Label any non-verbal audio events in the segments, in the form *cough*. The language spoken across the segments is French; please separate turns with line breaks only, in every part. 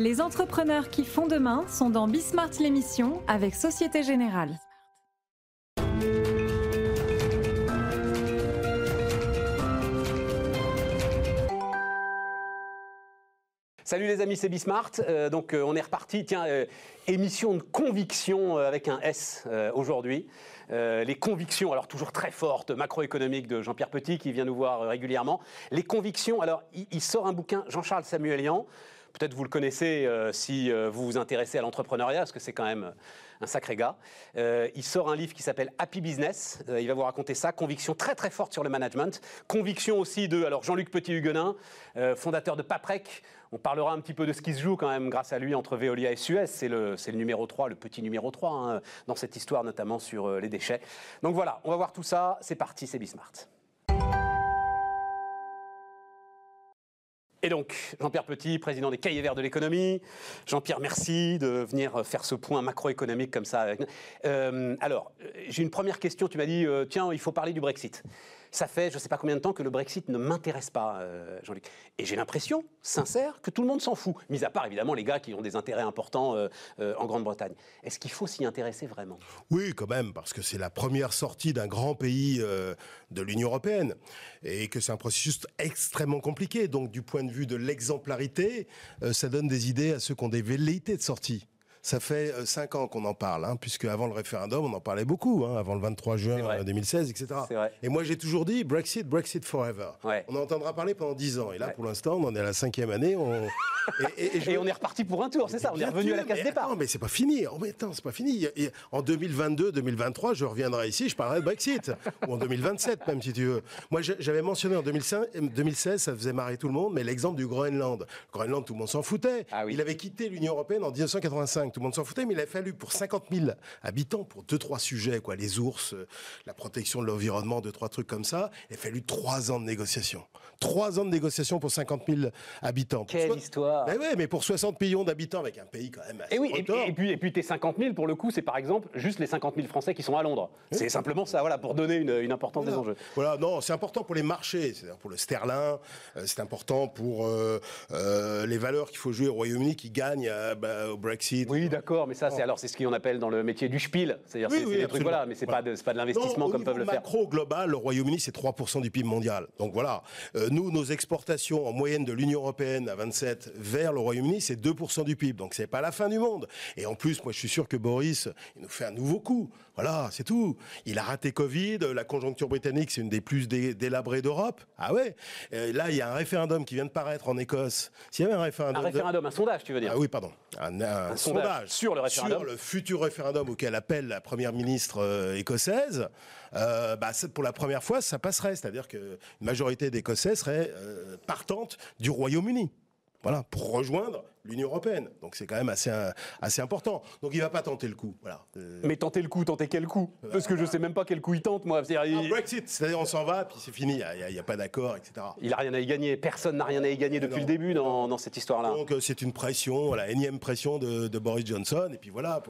Les entrepreneurs qui font demain sont dans Bismart l'émission avec Société Générale.
Salut les amis, c'est Bismart. Euh, donc euh, on est reparti. Tiens, euh, émission de conviction avec un S aujourd'hui. Les convictions, alors toujours très fortes, macroéconomiques de Jean-Pierre Petit qui vient nous voir régulièrement. Les convictions, alors il, il sort un bouquin, Jean-Charles Samuelian. Peut-être vous le connaissez euh, si euh, vous vous intéressez à l'entrepreneuriat, parce que c'est quand même euh, un sacré gars. Il sort un livre qui s'appelle Happy Business. Il va vous raconter ça. Conviction très très forte sur le management. Conviction aussi de alors Jean-Luc Petit-Huguenin, fondateur de Paprec. On parlera un petit peu de ce qui se joue quand même grâce à lui entre Veolia et Suez. C'est le, numéro 3, le petit numéro 3 hein, dans cette histoire, notamment sur les déchets. Donc voilà, on va voir tout ça. C'est parti, c'est Bismart. Et donc, Jean-Pierre Petit, président des Cahiers Verts de l'économie. Jean-Pierre, merci de venir faire ce point macroéconomique comme ça. Euh, alors, euh, j'ai une première question. Tu m'as dit, euh, tiens, il faut parler du Brexit. Ça fait je ne sais pas combien de temps que le Brexit ne m'intéresse pas, euh, Jean-Luc. Et j'ai l'impression, sincère, que tout le monde s'en fout. Mis à part, évidemment, les gars qui ont des intérêts importants euh, euh, en Grande-Bretagne. Est-ce qu'il faut s'y intéresser vraiment?
Oui, quand même, parce que c'est la première sortie d'un grand pays de l'Union européenne et que c'est un processus extrêmement compliqué. Donc, du point de vue de l'exemplarité, ça donne des idées à ceux qui ont des velléités de sortie. Ça fait euh, cinq ans qu'on en parle, hein, puisque avant le référendum, on en parlait beaucoup, hein, avant le 23
C'est
juin
vrai.
euh, 2016, etc. Et moi, j'ai toujours dit Brexit, Brexit forever.
Ouais.
On en entendra parler pendant dix ans. Et là,
Ouais.
pour l'instant, on en est à la cinquième année. On... *laughs* Et, et- et je
Et
veux-
on est reparti pour un tour, c'est ça On est revenu à la case
mais
départ.
attends, mais c'est pas fini. Oh, mais attends, c'est pas fini. En 2022, 2023, je reviendrai ici, je parlerai de Brexit. *laughs* Ou en 2027, même si tu veux. Moi, j'avais mentionné en 2005 2016, ça faisait marrer tout le monde, mais l'exemple du Groenland. Le Groenland, tout le monde s'en foutait.
Ah oui.
Il avait quitté l'Union Européenne en 1985. Tout le monde s'en foutait, mais il a fallu pour 50 000 habitants, pour deux, trois sujets, quoi. Les ours, euh, la protection de l'environnement, deux, trois trucs comme ça. Il a fallu trois ans de négociations. Trois ans de négociations pour 50 000 habitants.
Quelle histoire
mais ouais, mais pour 60 millions d'habitants avec un pays quand même assez
Et oui, et, puis, et puis tes 50 000, pour le coup, c'est par exemple juste les 50 000 Français qui sont à Londres. C'est simplement ça, voilà, pour donner une, une importance des enjeux.
Voilà, non, c'est important pour les marchés, c'est-à-dire pour le sterling, euh, c'est important pour euh, euh, les valeurs qu'il faut jouer au Royaume-Uni qui gagnent bah, au Brexit.
Oui, d'accord, mais ça, c'est alors c'est ce qu'on appelle dans le métier du spiel, c'est-à-dire
Oui,
c'est
oui,
des trucs voilà, mais c'est pas de, pas de l'investissement comme peuvent le faire.
macro global, le Royaume-Uni, c'est 3% du PIB mondial. Donc voilà, Euh, nous, nos exportations en moyenne de l'Union européenne à 27 vers le Royaume-Uni, c'est 2% du PIB. Donc c'est pas la fin du monde. Et en plus, moi, je suis sûr que Boris, il nous fait un nouveau coup. Voilà, c'est tout. Il a raté Covid. La conjoncture britannique, c'est une des plus dé- délabrées d'Europe. Ah ouais. Là, il y a un référendum qui vient de paraître en Écosse. S'il y avait un référendum,
Un référendum, un sondage, tu veux dire?
Ah oui, pardon. Un, un
sondage
sondage,
sur le référendum.
sur le futur référendum auquel appelle la première ministre euh, écossaise. Euh, bah, pour la première fois, ça passerait. C'est-à-dire qu'une majorité d'Écossais serait euh, partante du Royaume-Uni. Voilà, pour rejoindre l'Union européenne. Donc c'est quand même assez, euh, assez important. Donc il va pas tenter le coup. Voilà. Euh,
Mais tenter le coup, tenter quel coup? Parce que je sais même pas quel coup il tente, moi. C'est-à-dire,
un
il,
Brexit, c'est-à-dire on s'en va, puis c'est fini, il n'y a, pas d'accord, etc.
il a rien à y gagner. Personne n'a rien à y gagner depuis
non,
le début dans, dans cette histoire-là.
Donc euh, c'est une pression, la énième pression de, de Boris Johnson. Et puis voilà,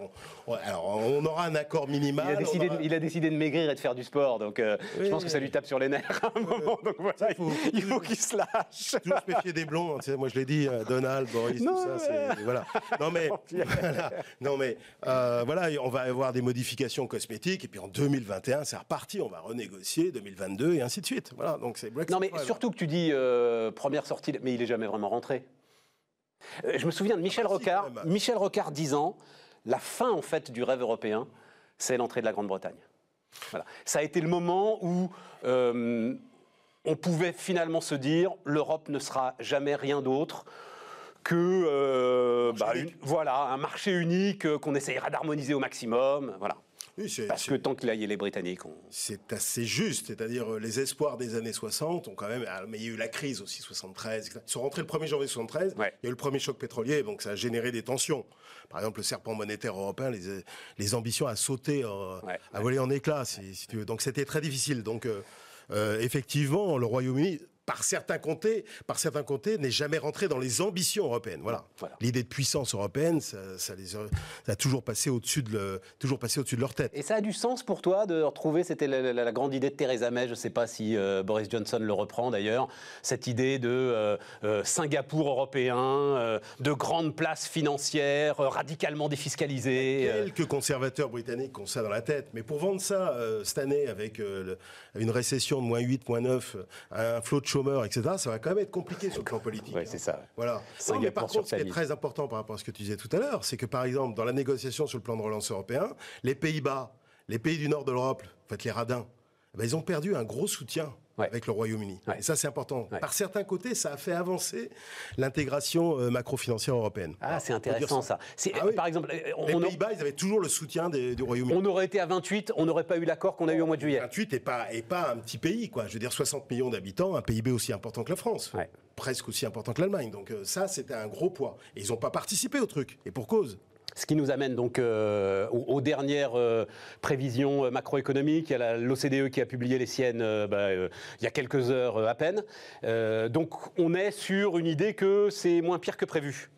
ouais, alors on aura un accord minimal.
Il a, décidé
on aura-
de, il a décidé de maigrir et de faire du sport, donc euh, je pense que ça lui tape sur les nerfs à un moment. Donc voilà,
faut-
il faut qu'il se lâche.
toujours se méfier des blonds. hein, moi, je l'ai dit, Donald, Boris,
Non,
ça, c'est voilà. Non mais, *laughs* voilà. non mais, euh, voilà, on va avoir des modifications cosmétiques et puis en 2021, c'est reparti. On va renégocier 2022 et ainsi de suite. Voilà. Donc c'est Brexit.
Non, mais
forever.
surtout que tu dis euh, première sortie, mais il est jamais vraiment rentré. Euh, je me souviens de Michel
Ah si,
Rocard. Michel Rocard disant la fin en fait du rêve européen, c'est l'entrée de la Grande-Bretagne. Voilà. Ça a été le moment où euh, on pouvait finalement se dire l'Europe ne sera jamais rien d'autre que euh, bah, une- voilà un marché unique euh, qu'on essayera d'harmoniser au maximum. Voilà.
Oui,
Parce que tant qu'il y a les Britanniques, on...
C'est assez juste, c'est-à-dire euh, les espoirs des années 60 ont quand même. ah, Mais il y a eu la crise aussi, 73. etc. Ils sont rentrés le 1er janvier 73.
Ouais.
Il y a eu le premier choc pétrolier, donc ça a généré des tensions. Par exemple, le serpent monétaire européen, les, les ambitions à sauter, euh,
Ouais,
à voler en éclats, si, si tu veux. Donc c'était très difficile. Donc effectivement, le Royaume-Uni par certains côtés, par certains côtés, n'est jamais rentré dans les ambitions européennes. Voilà. L'idée de puissance européenne, ça, les a, toujours passé au-dessus de, toujours passé au-dessus de leur tête.
Et ça a du sens pour toi de retrouver, c'était la, grande idée de Theresa May, je ne sais pas si euh, Boris Johnson le reprend d'ailleurs, cette idée de euh, euh, Singapour européen, de grandes places financières radicalement défiscalisées.
quelques conservateurs britanniques ont ça dans la tête, mais pour vendre ça cette année avec une récession de moins 8, moins 9, un flot de chômeurs, etc., ça va quand même être compliqué sur le plan politique.
Oui, c'est ça.
Voilà. mais par contre, ce qui est très important par rapport à ce que tu disais tout à l'heure, c'est que par exemple, dans la négociation sur le plan de relance européen, les Pays-Bas, les pays du nord de l'Europe, en fait, les radins, eh ben, ils ont perdu un gros soutien avec le Royaume-Uni. Et ça, c'est important. Par certains côtés, ça a fait avancer l'intégration euh, macro-financière européenne.
Ah, c'est intéressant ça.
Ah par exemple, on les Pays-Bas, ils avaient toujours le soutien du Royaume-Uni.
On aurait été à 28, on n'aurait pas eu l'accord qu'on a eu au mois de juillet.
28 et pas, et pas un petit pays, quoi. Je veux dire, 60 millions d'habitants, un PIB aussi important que la France. Presque aussi important que l'Allemagne. Donc euh, ça, c'était un gros poids. Et ils n'ont pas participé au truc. Et pour cause.
Ce qui nous amène donc euh, aux, dernières euh, prévisions euh, macroéconomiques. Il y a l'OCDE qui a publié les siennes bah, il y a quelques heures à peine. donc on est sur une idée que c'est moins pire que prévu.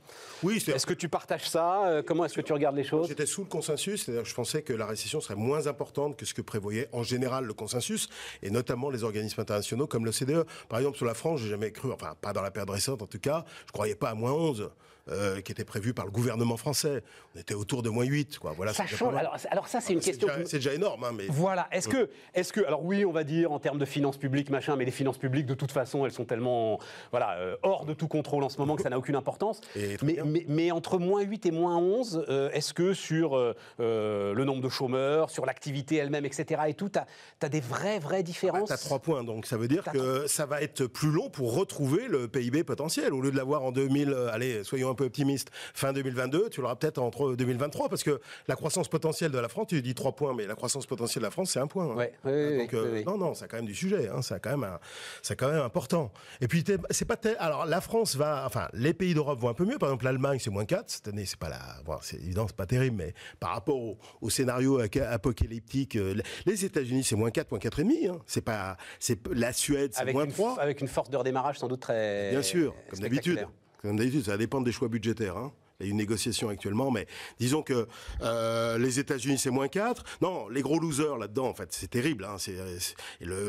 Oui,
est-ce que tu partages ça Comment est-ce que tu regardes les choses?
J'étais sous le consensus, c'est-à-dire je pensais que la récession serait moins importante que ce que prévoyait en général le consensus, et notamment les organismes internationaux comme l'OCDE. Par exemple, sur la France, j'ai jamais cru, enfin pas dans la période récente en tout cas, je croyais pas à moins 11. Euh, qui était prévu par le gouvernement français. On était autour de moins 8. Quoi. Voilà,
ça change. Alors, ça, c'est une question.
C'est déjà, énorme. Hein, mais...
Voilà. Est-ce que, est que, alors oui, on va dire en termes de finances publiques, machin, mais les finances publiques, de toute façon, elles sont tellement voilà, euh, hors de tout contrôle en ce moment que ça n'a aucune importance. Mais, mais, entre moins 8 et moins 11, euh, est-ce que sur le nombre de chômeurs, sur l'activité elle-même, etc., et tout, tu as, des vraies, vraies différences
Tu as trois points. Donc ça veut dire que ça va être plus long pour retrouver le PIB potentiel. Au lieu de l'avoir en 2000, allez, soyons un peu optimiste, fin 2022, tu l'auras peut-être entre 2023, parce que la croissance potentielle de la France, tu dis 3 points, mais la croissance potentielle de la France, c'est un point.
Hein. Ouais,
Donc, euh, non, non, c'est quand même du sujet, hein, c'est quand même, c'est quand même important. Et puis, c'est pas alors la France va, enfin, les pays d'Europe vont un peu mieux. Par exemple, l'Allemagne, c'est moins 4 cette année, c'est pas la, bon, c'est évident, c'est pas terrible, mais par rapport au, scénario apocalyptique, euh, les États-Unis, c'est moins 4, moins 4,5. Hein. C'est pas, c'est la Suède, c'est moins 3.
Avec une force de redémarrage sans doute très.
Bien sûr, comme d'habitude. Comme d'habitude, ça dépend des choix budgétaires. Hein. Il y a une négociation actuellement, mais disons que euh, les États-Unis c'est moins 4. Non, les gros losers là-dedans, en fait, c'est terrible. Hein.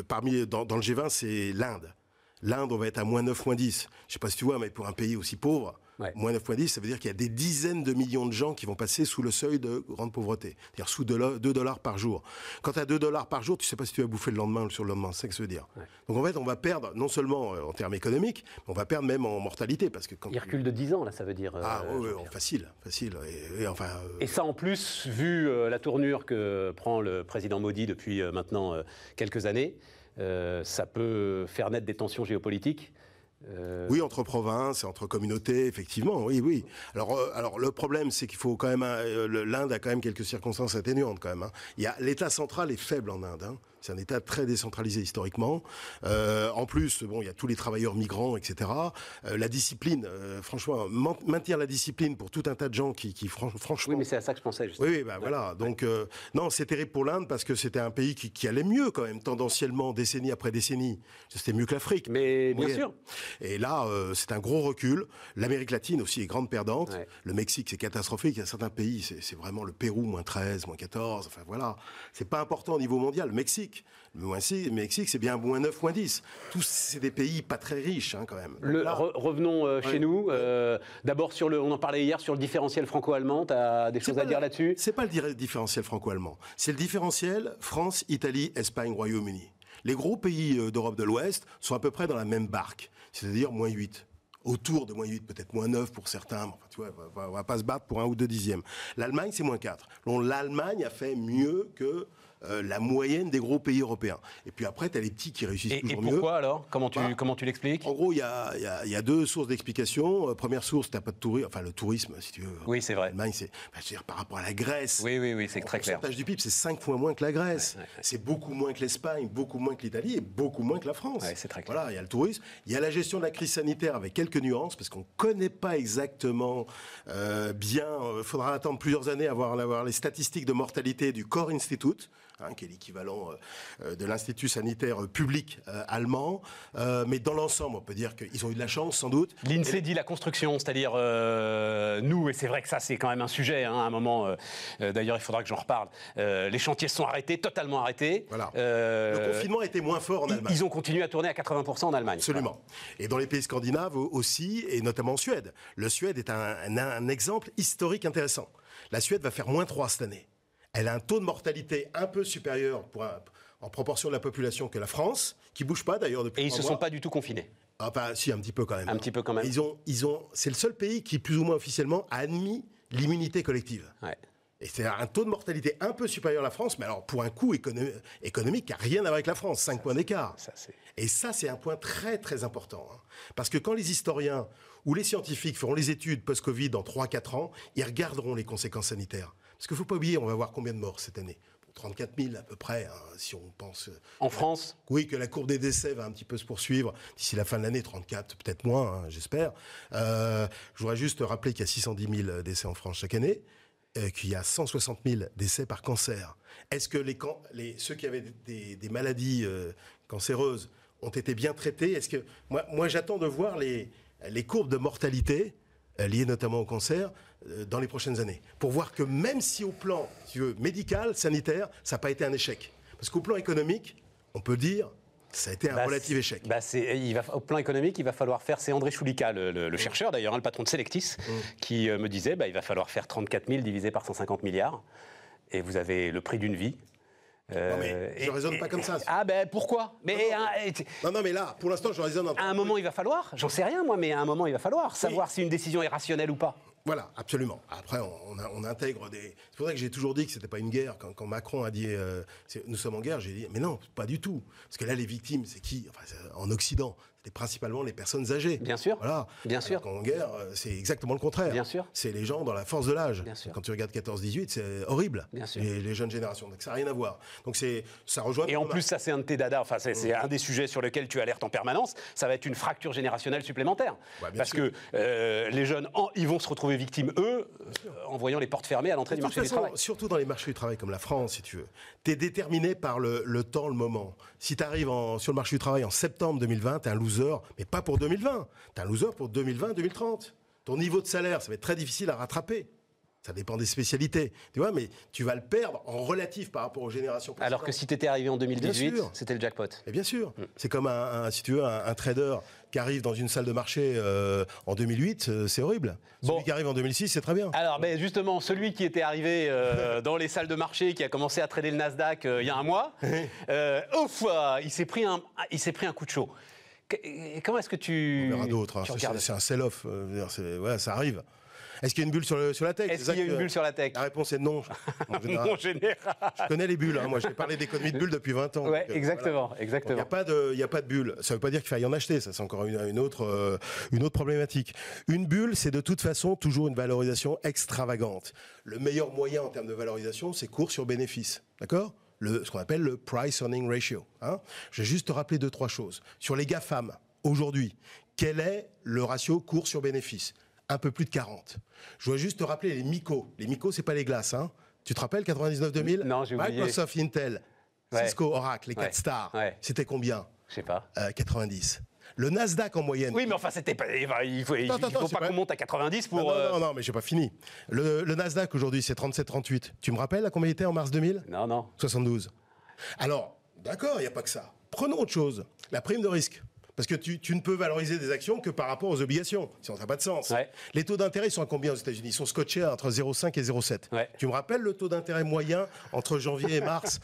Parmi dans, le G20, c'est l'Inde. L'Inde, on va être à moins 9, moins 10. Je sais pas si tu vois, mais pour un pays aussi pauvre, Moins 9,10, ça veut dire qu'il y a des dizaines de millions de gens qui vont passer sous le seuil de grande pauvreté, c'est-à-dire sous 2 dollars par jour. Quand tu as 2 dollars par jour, tu sais pas si tu vas bouffer le lendemain ou sur le lendemain, c'est ce que ça veut dire. Donc en fait, on va perdre non seulement euh, en termes économiques, mais on va perdre même en mortalité. Parce que
quand Il recule de 10 ans, là, ça veut dire.
ah oui, facile, facile.
Et,
enfin,
euh, et ça en plus, vu euh, la tournure que prend le président Modi depuis maintenant quelques années, ça peut faire naître des tensions géopolitiques.
Euh, oui, entre provinces, entre communautés, effectivement, oui, oui. Alors, euh, alors le problème, c'est qu'il faut quand même, euh, l'Inde a quand même quelques circonstances atténuantes quand même. Hein. L'État central est faible en Inde. Hein. C'est un État très décentralisé historiquement. Euh, en plus, bon, il y a tous les travailleurs migrants, etc. Euh, la discipline, euh, franchement, maintenir la discipline pour tout un tas de gens qui, qui franchement.
Oui, mais c'est à ça que je pensais. Justement.
Oui, bah, voilà. Donc, non, c'est terrible pour l'Inde parce que c'était un pays qui, allait mieux quand même, tendanciellement, décennie après décennie. C'était mieux que l'Afrique.
Mais bien sûr.
Et là, c'est un gros recul. L'Amérique latine aussi est grande perdante. Le Mexique, c'est catastrophique. Il y a certains pays, c'est vraiment le Pérou, moins 13, moins 14. Enfin, voilà. C'est pas important au niveau mondial. Le Mexique, le Mexique, c'est bien moins 9, moins 10. Tous, c'est des pays pas très riches, hein, quand même.
revenons euh, chez nous. Euh, d'abord, sur le, on en parlait hier sur le différentiel franco-allemand. Tu as des choses à dire là-dessus?
C'est pas le différentiel franco-allemand. C'est le différentiel France, Italie, Espagne, Royaume-Uni. Les gros pays euh, d'Europe de l'Ouest sont à peu près dans la même barque, c'est-à-dire moins 8 autour de moins 8, peut-être moins 9 pour certains. Enfin, tu vois, on va, va pas se battre pour un ou deux dixièmes. L'Allemagne, c'est moins 4. L'Allemagne a fait mieux que euh, la moyenne des gros pays européens. Et puis après, tu as les petits qui réussissent toujours mieux.
Et pourquoi alors? Comment tu, bah, comment tu l'expliques?
En gros, il y a, y a, deux sources d'explication. Euh, première source, tu pas de tourisme, enfin le tourisme, si tu veux.
Oui, c'est vrai.
L'Allemagne, c'est bah, dire, par rapport à la Grèce.
Oui, oui, oui, c'est très clair.
Le pourcentage du PIB, c'est 5 fois moins que la Grèce. C'est beaucoup moins que l'Espagne, beaucoup moins que l'Italie et beaucoup moins que la France.
c'est très clair.
Voilà, il y a le tourisme. Il y a la gestion de la crise sanitaire avec quelques nuances, parce qu'on ne connaît pas exactement euh, bien. Il faudra attendre plusieurs années avant avoir les statistiques de mortalité du Core Institute hein, qui est l'équivalent de l'Institut sanitaire public allemand. mais dans l'ensemble, on peut dire qu'ils ont eu de la chance, sans doute.
L'INSEE dit la construction, c'est-à-dire nous, et c'est vrai que ça, c'est quand même un sujet, hein, à un moment, d'ailleurs, il faudra que j'en reparle. les chantiers sont arrêtés, totalement arrêtés.
Voilà. Le confinement était moins fort en Allemagne.
Ils ont continué à tourner à 80% en Allemagne.
Absolument. Et dans les pays scandinaves aussi, et notamment en Suède. Le Suède est un, exemple historique intéressant. La Suède va faire moins 3 cette année. Elle a un taux de mortalité un peu supérieur en proportion de la population que la France, qui bouge pas d'ailleurs depuis.
Et ils ne se sont pas du tout confinés.
Ah bah, si un petit peu quand même.
Un petit peu quand même.
Ils ont, ils ont, c'est le seul pays qui plus ou moins officiellement a admis l'immunité collective.
Ouais.
Et c'est un taux de mortalité un peu supérieur à la France, mais alors pour un coût économique qui n'a rien à voir avec la France, 5 points d'écart. Et ça, c'est un point très très important. Hein. Parce que quand les historiens ou les scientifiques feront les études post-Covid dans 3-4 ans, ils regarderont les conséquences sanitaires. Parce qu'il ne faut pas oublier, on va voir combien de morts cette année. 34 000 à peu près, hein, si on pense. Euh,
en France
Oui, que la courbe des décès va un petit peu se poursuivre d'ici la fin de l'année, 34, peut-être moins, hein, j'espère. Euh, je voudrais juste rappeler qu'il y a 610 000 décès en France chaque année. Euh, qu'il y a 160 000 décès par cancer. Est-ce que les, les, ceux qui avaient des, maladies euh, cancéreuses ont été bien traités? Est-ce que moi, moi j'attends de voir les, les courbes de mortalité liées notamment au cancer dans les prochaines années, pour voir que même si au plan si tu veux, médical, sanitaire, ça n'a pas été un échec, parce qu'au plan économique, on peut dire ça a été un bah, relatif échec.
Bah il va, au plan économique, il va falloir faire. C'est André Choulika, le, chercheur d'ailleurs, hein, le patron de Selectis, mm. qui euh, me disait bah, il va falloir faire 34 000 divisé par 150 milliards. Et vous avez le prix d'une vie.
Euh, non mais je ne raisonne pas comme ça.
Ah ben pourquoi? Mais
non, non, mais là, pour l'instant, je raisonne.
À un moment, il va falloir. J'en sais rien moi, mais à un moment, il va falloir savoir si une décision est rationnelle ou pas.
Voilà, absolument. Après, on, intègre des. C'est pour ça que j'ai toujours dit que c'était pas une guerre. Quand, Macron a dit euh, nous sommes en guerre, j'ai dit mais non, pas du tout. Parce que là, les victimes, c'est qui? En Occident, c'est principalement les personnes âgées.
Bien sûr.
Voilà.
Bien sûr.
en guerre, euh, c'est exactement le contraire.
Bien sûr.
C'est les gens dans la force de l'âge.
Bien sûr.
Quand tu regardes 14-18, c'est horrible.
Bien sûr.
Et les jeunes générations. Donc ça n'a rien à voir. Donc c'est ça rejoint.
Et en plus, ça c'est un de tes dada. Enfin, c'est un des sujets sur lesquels tu alertes en permanence. Ça va être une fracture générationnelle supplémentaire. Parce que euh, les jeunes, ils vont se retrouver victimes eux, en voyant les portes fermées à l'entrée du marché du travail.
Surtout dans les marchés du travail comme la France, si tu veux. Tu es déterminé par le, temps, le moment. Si tu arrives sur le marché du travail en septembre 2020, tu es un loser, mais pas pour 2020. Tu es un loser pour 2020-2030. Ton niveau de salaire, ça va être très difficile à rattraper. Ça dépend des spécialités. Tu vois, mais tu vas le perdre en relatif par rapport aux générations précédentes.
Alors que si tu étais arrivé en 2018, c'était le jackpot.
Et bien sûr. Mm. C'est comme un, si tu veux, un, trader qui arrive dans une salle de marché euh, en 2008, euh, c'est horrible. Celui qui arrive en 2006, c'est très bien.
Alors, ben, justement, celui qui était arrivé euh, *laughs* dans les salles de marché, qui a commencé à trader le Nasdaq il y a un mois, ouf, il s'est pris un, il pris un coup de chaud. Comment est-ce que tu.
On verra d'autres. Hein. C'est un sell-off. Ouais, ça arrive. Est-ce qu'il y a une bulle sur, la tech?
Est-ce qu'il y a une bulle sur la tech?
La réponse est non. *laughs*
En général. non, général.
Je connais les bulles. Hein. Moi, j'ai parlé d'économie de bulles depuis 20 ans.
Oui, euh, exactement. exactement. Il n'y
a, pas de, a pas de bulle. Ça ne veut pas dire qu'il faille en acheter. Ça, c'est encore une, autre, euh, une autre problématique. Une bulle, c'est de toute façon toujours une valorisation extravagante. Le meilleur moyen en termes de valorisation, c'est cours sur bénéfice. D'accord? Ce qu'on appelle le price earning ratio. Hein je vais juste te rappeler deux, trois choses. Sur les GAFAM, aujourd'hui, quel est le ratio cours sur bénéfice? Un peu plus de 40. Je dois juste te rappeler les MICO. Les MICO, c'est pas les glaces. Hein. Tu te rappelles 99-2000
Non, j'ai
oublié. Microsoft, Intel, Cisco, Oracle, les 4 stars. C'était combien?
Je sais pas.
90. Euh, le Nasdaq en moyenne.
Oui, mais enfin, c'était pas. Il faut, faut pas, qu'on monte à 90 pour.
Non, non, non, non mais j'ai pas fini. Le, Nasdaq aujourd'hui, c'est 37-38. Tu me rappelles à combien il était en mars 2000
Non, non.
72. Alors, d'accord, il n'y a pas que ça. Prenons autre chose. La prime de risque. Parce que tu, ne peux valoriser des actions que par rapport aux obligations. Sinon, ça n'a pas de sens. Les taux d'intérêt sont à combien aux États-Unis? Ils sont scotchés entre 0,5 et 0,7. Tu me rappelles le taux d'intérêt moyen entre janvier et mars